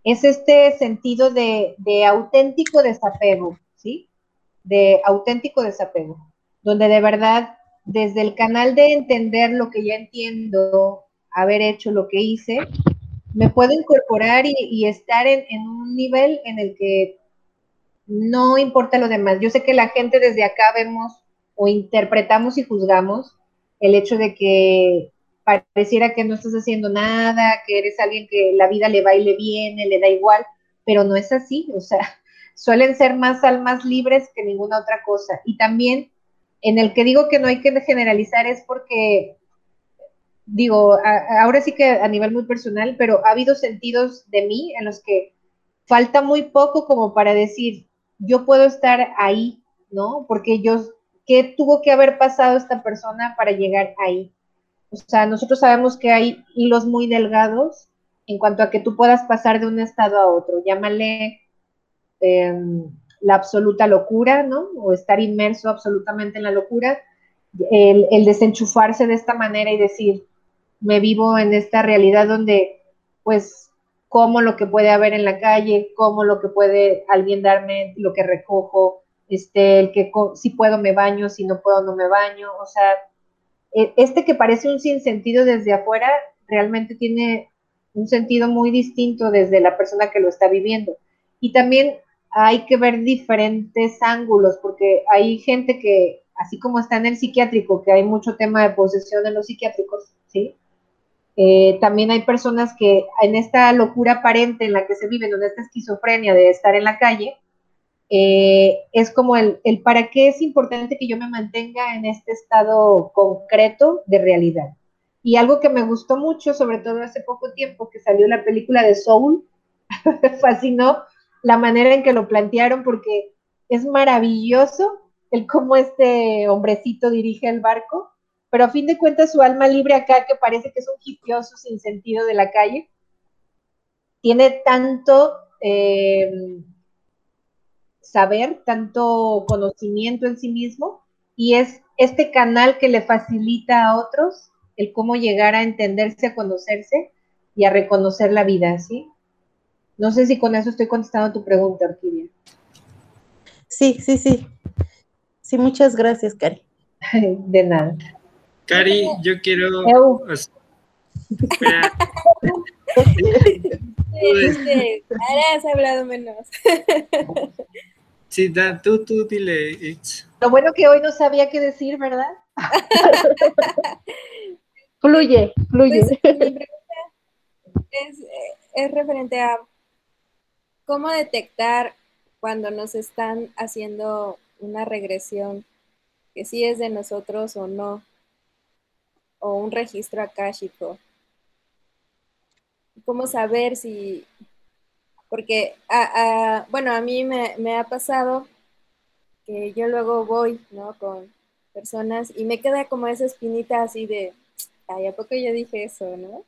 es este sentido de, de auténtico desapego, ¿sí? De auténtico desapego, donde de verdad, desde el canal de entender lo que ya entiendo, haber hecho lo que hice, me puedo incorporar y, estar en, un nivel en el que no importa lo demás. Yo sé que la gente desde acá vemos o interpretamos y juzgamos el hecho de que pareciera que no estás haciendo nada, que eres alguien que la vida le va y le viene, le da igual, pero no es así, o sea, suelen ser más almas libres que ninguna otra cosa. Y también en el que digo que no hay que generalizar es porque digo, ahora sí que a nivel muy personal, pero ha habido sentidos de mí en los que falta muy poco como para decir, yo puedo estar ahí, ¿no? Porque yo, ¿qué tuvo que haber pasado esta persona para llegar ahí? O sea, nosotros sabemos que hay hilos muy delgados en cuanto a que tú puedas pasar de un estado a otro. Llámale em, la absoluta locura, ¿no? O estar inmerso absolutamente en la locura. el, desenchufarse de esta manera y decir, me vivo en esta realidad donde, pues, como lo que puede haber en la calle, como lo que puede alguien darme, lo que recojo, este, el que si puedo me baño, si no puedo no me baño, o sea, e, este que parece un sinsentido desde afuera, realmente tiene un sentido muy distinto desde la persona que lo está viviendo. Y también hay que ver diferentes ángulos, porque hay gente que, así como está en el psiquiátrico, que hay mucho tema de posesión en los psiquiátricos, ¿sí? Eh, también hay personas que en esta locura aparente en la que se vive, en esta esquizofrenia de estar en la calle, eh, es como el, el, para qué es importante que yo me mantenga en este estado concreto de realidad. Y algo que me gustó mucho, sobre todo hace poco tiempo que salió la película de Soul, fascinó la manera en que lo plantearon porque es maravilloso el cómo este hombrecito dirige el barco pero a fin de cuentas su alma libre acá, que parece que es un hipioso sin sentido de la calle, tiene tanto eh, saber, tanto conocimiento en sí mismo, y es este canal que le facilita a otros el cómo llegar a entenderse, a conocerse y a reconocer la vida, ¿sí? No sé si con eso estoy contestando tu pregunta, Orquídea. Sí, sí, sí. Sí, muchas gracias, Cari. De nada. Cari, yo quiero... Este, ahora has hablado menos. Sí, da, tú, tú dile. Lo bueno que hoy no sabía qué decir, ¿verdad? fluye, fluye. Pues, mi pregunta es, es referente a cómo detectar cuando nos están haciendo una regresión, que sí es de nosotros o no, o un registro akáshico. ¿Cómo saber si porque, bueno, a mí me, ha pasado que yo luego voy, ¿no? Con personas y me queda como esa espinita así de, ay, ¿a poco yo dije eso, no?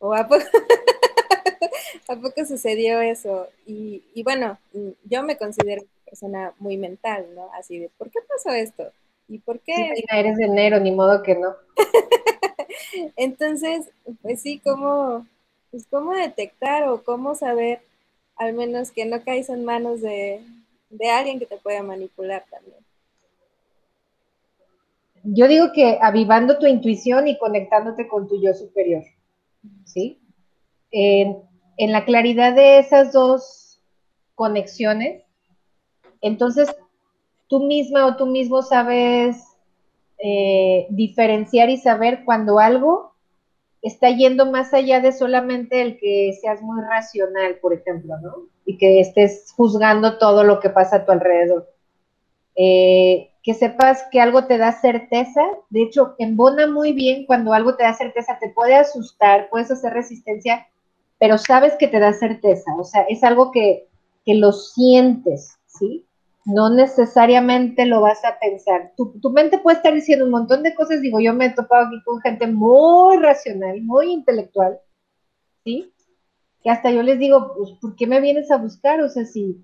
O ¿a poco, ¿a poco sucedió eso? Y, y, bueno, yo me considero una persona muy mental, ¿no? Así de, ¿por qué pasó esto? ¿Y por qué? Sí, eres de enero, ni modo que no. Entonces, pues sí, ¿cómo, pues, ¿cómo detectar o cómo saber al menos que no caes en manos de, alguien que te pueda manipular también. Yo digo que avivando tu intuición y conectándote con tu yo superior, ¿sí? En, la claridad de esas dos conexiones, entonces tú misma o tú mismo sabes eh, diferenciar y saber cuando algo está yendo más allá de solamente el que seas muy racional, por ejemplo, ¿no? Y que estés juzgando todo lo que pasa a tu alrededor. Eh, que sepas que algo te da certeza, de hecho, embona muy bien cuando algo te da certeza, te puede asustar, puedes hacer resistencia, pero sabes que te da certeza, o sea, es algo que, que lo sientes, ¿sí? No necesariamente lo vas a pensar. Tu, mente puede estar diciendo un montón de cosas, digo, yo me he topado aquí con gente muy racional, muy intelectual, ¿sí? Que hasta yo les digo, pues, ¿por qué me vienes a buscar? O sea, sí,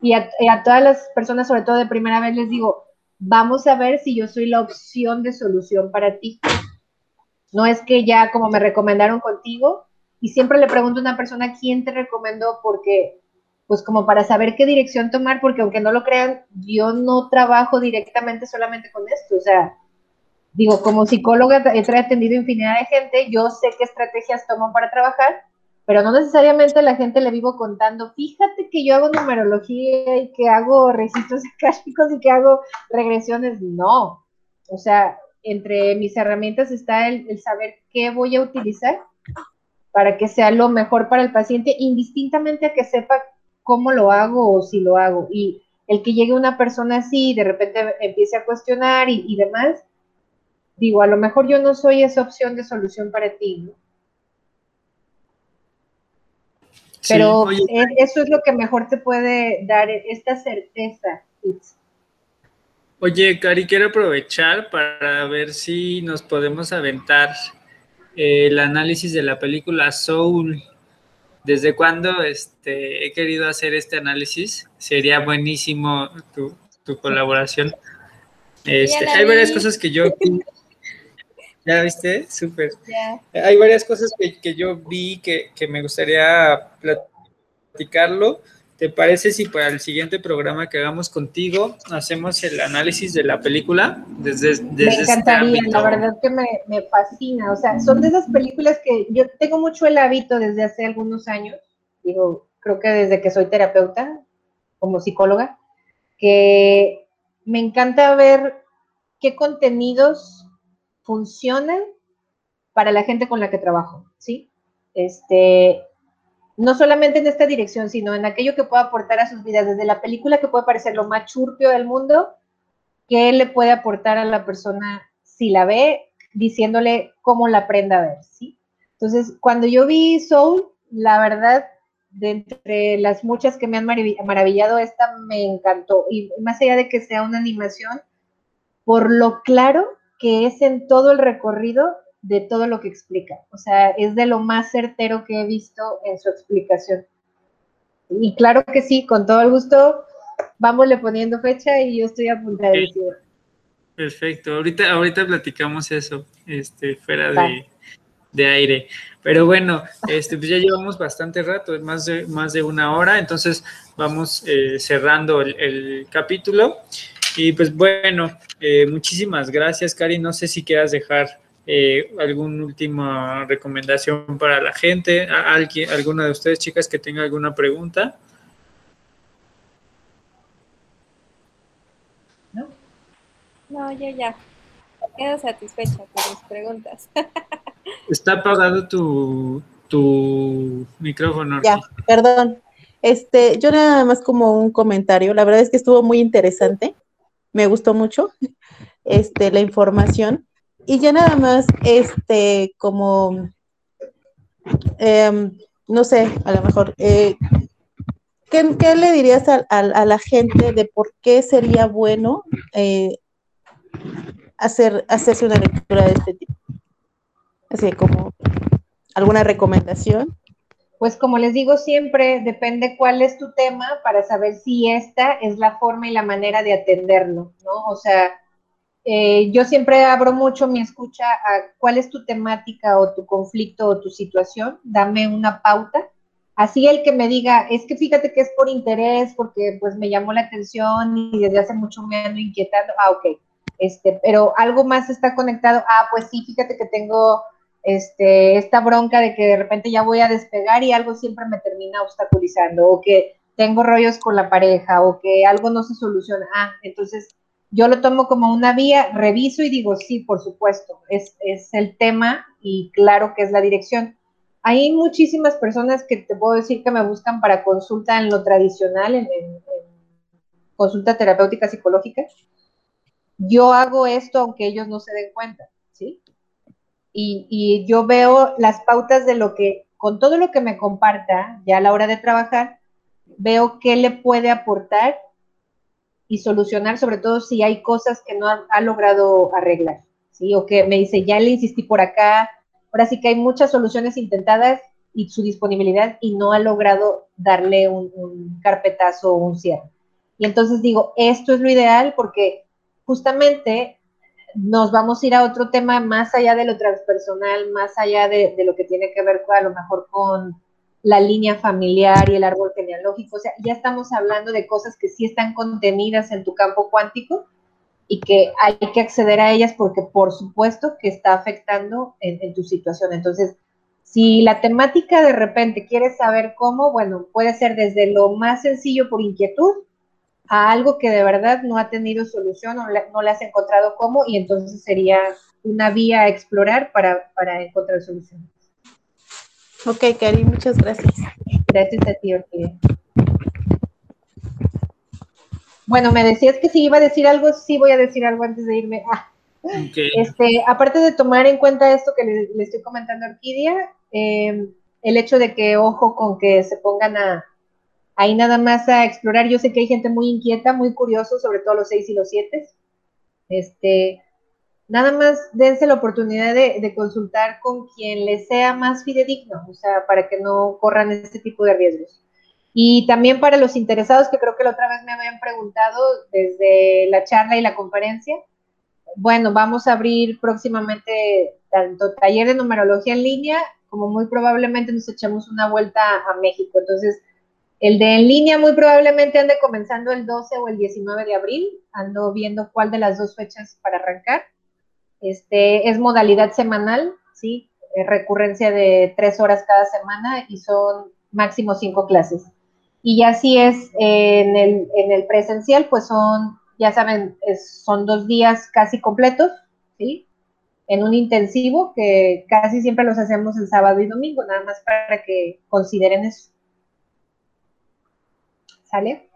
Y a, y a todas las personas, sobre todo de primera vez, les digo, vamos a ver si yo soy la opción de solución para ti. No es que ya como me recomendaron contigo, y siempre le pregunto a una persona quién te recomendó, porque pues como para saber qué dirección tomar, porque aunque no lo crean, yo no trabajo directamente solamente con esto, o sea, digo, como psicóloga he atendido infinidad de gente, yo sé qué estrategias tomo para trabajar, pero no necesariamente la gente le vivo contando, fíjate que yo hago numerología y que hago registros acásticos y que hago regresiones, no, o sea, entre mis herramientas está el, el saber qué voy a utilizar para que sea lo mejor para el paciente, indistintamente a que sepa cómo lo hago o si lo hago. Y el que llegue una persona así y de repente empiece a cuestionar y, demás, digo, a lo mejor yo no soy esa opción de solución para ti, ¿no? Pero eso es lo que mejor te puede dar esta certeza. Oye, Cari, quiero aprovechar para ver si nos podemos aventar el análisis de la película Soul ¿Desde cuándo este, he querido hacer este análisis? Sería buenísimo tu, colaboración. Este, hay varias cosas que yo vi. ¿Ya viste? Súper. Hay varias cosas que, yo vi que, que, me gustaría platicarlo. ¿Te parece si para el siguiente programa que hagamos contigo hacemos el análisis de la película? Desde, desde me este encantaría, la verdad que me, me, fascina. O sea, son de esas películas que yo tengo mucho el hábito desde hace algunos años, digo, creo que desde que soy terapeuta, como psicóloga, que me encanta ver qué contenidos funcionan para la gente con la que trabajo, ¿sí? Este, no solamente en esta dirección, sino en aquello que pueda aportar a sus vidas, desde la película que puede parecer lo más churpio del mundo, que le puede aportar a la persona si la ve, diciéndole cómo la aprenda a ver, ¿sí? Entonces, cuando yo vi Soul, la verdad, de entre las muchas que me han maravillado, esta me encantó. Y más allá de que sea una animación, por lo claro que es en todo el recorrido de todo lo que explica. O sea, es de lo más certero que he visto en su explicación. Y claro que sí, con todo el gusto, vámosle poniendo fecha y yo estoy apuntadísima. Perfecto, ahorita, ahorita platicamos eso, este, fuera de, de, aire. Pero bueno, este, pues ya llevamos bastante rato, más de, más de una hora, entonces vamos eh, cerrando el, capítulo. Y pues bueno, eh, muchísimas gracias, Cari. No sé si quieras dejar eh, alguna última recomendación para la gente, alguien, alguna de ustedes, chicas, que tenga alguna pregunta. No, yo ya. Quedo satisfecha con mis preguntas. Está apagado tu, tu micrófono. Ya, perdón. Este, yo nada más como un comentario. La verdad es que estuvo muy interesante. Me gustó mucho este, la información. Y ya nada más, este, como, em, no sé, a lo mejor, eh, ¿qué, le dirías a, la gente de por qué sería bueno eh, hacer, hacerse una lectura de este tipo. Así como alguna recomendación. Pues como les digo siempre, depende cuál es tu tema para saber si esta es la forma y la manera de atenderlo, ¿no? O sea, eh, yo siempre abro mucho mi escucha a cuál es tu temática o tu conflicto o tu situación, dame una pauta. Así el que me diga, es que fíjate que es por interés, porque pues me llamó la atención y desde hace mucho me ando inquietando, ah, ok, este, pero algo más está conectado, ah, pues sí, fíjate que tengo este, esta bronca de que de repente ya voy a despegar y algo siempre me termina obstaculizando, o que tengo rollos con la pareja, o que algo no se soluciona, ah, entonces yo lo tomo como una vía, reviso y digo, sí, por supuesto, es, el tema y claro que es la dirección. Hay muchísimas personas que te puedo decir que me buscan para consulta en lo tradicional, en consulta terapéutica psicológica, yo hago esto aunque ellos no se den cuenta, ¿sí? Y, yo veo las pautas de lo que, con todo lo que me comparta, ya a la hora de trabajar, veo qué le puede aportar y solucionar, sobre todo si hay cosas que no ha, logrado arreglar, ¿sí? O que me dice, ya le insistí por acá, ahora sí que hay muchas soluciones intentadas y su disponibilidad y no ha logrado darle un, carpetazo o un cierre. Y entonces digo, esto es lo ideal porque justamente nos vamos a ir a otro tema más allá de lo transpersonal, más allá de, lo que tiene que ver a lo mejor con la línea familiar y el árbol genealógico. O sea, ya estamos hablando de cosas que sí están contenidas en tu campo cuántico y que hay que acceder a ellas porque por supuesto que está afectando en, tu situación. Entonces, si la temática de repente quieres saber cómo, bueno, puede ser desde lo más sencillo por inquietud a algo que de verdad no ha tenido solución o no le has encontrado cómo y entonces sería una vía a explorar para, encontrar soluciones. Ok, Cari, muchas gracias. Gracias a ti, Orquídea. Bueno, me decías que si iba a decir algo, sí voy a decir algo antes de irme. Ah. Este, aparte de tomar en cuenta esto que le, estoy comentando a Orquídea, eh, el hecho de que ojo con que se pongan a, ahí nada más a explorar. Yo sé que hay gente muy inquieta, muy curioso, sobre todo los seis y los siete. Este, nada más dense la oportunidad de, consultar con quien les sea más fidedigno, o sea, para que no corran este tipo de riesgos. Y también para los interesados, que creo que la otra vez me habían preguntado desde la charla y la conferencia, bueno, vamos a abrir próximamente tanto taller de numerología en línea, como muy probablemente nos echamos una vuelta a México. Entonces, el de en línea muy probablemente ande comenzando el 12 o el 19 de abril. Ando viendo cuál de las dos fechas para arrancar. Este es modalidad semanal, ¿sí? recurrencia de tres horas cada semana y son máximo cinco clases. Y ya si es en el, en el presencial, pues son, ya saben, son dos días casi completos, ¿sí? En un intensivo que casi siempre los hacemos el sábado y domingo, nada más para que consideren eso. ¿Sale?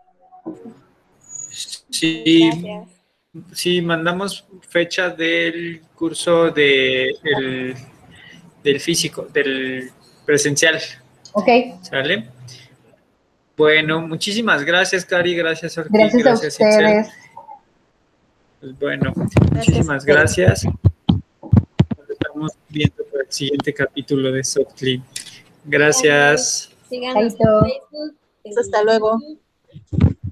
Sí, sí, mandamos fecha del curso de, del físico, del presencial. Ok. ¿Sale? Bueno, muchísimas gracias, Cari, gracias, Ortiz, gracias, a ustedes. Pues bueno, muchísimas gracias. Nos estamos viendo para el siguiente capítulo de Softly. Gracias. Síganos en Facebook. Hasta luego.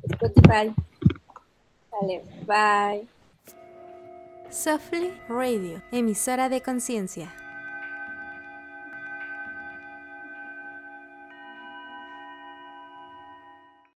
Spotify. Vale, bye. Softly Radio, emisora de conciencia.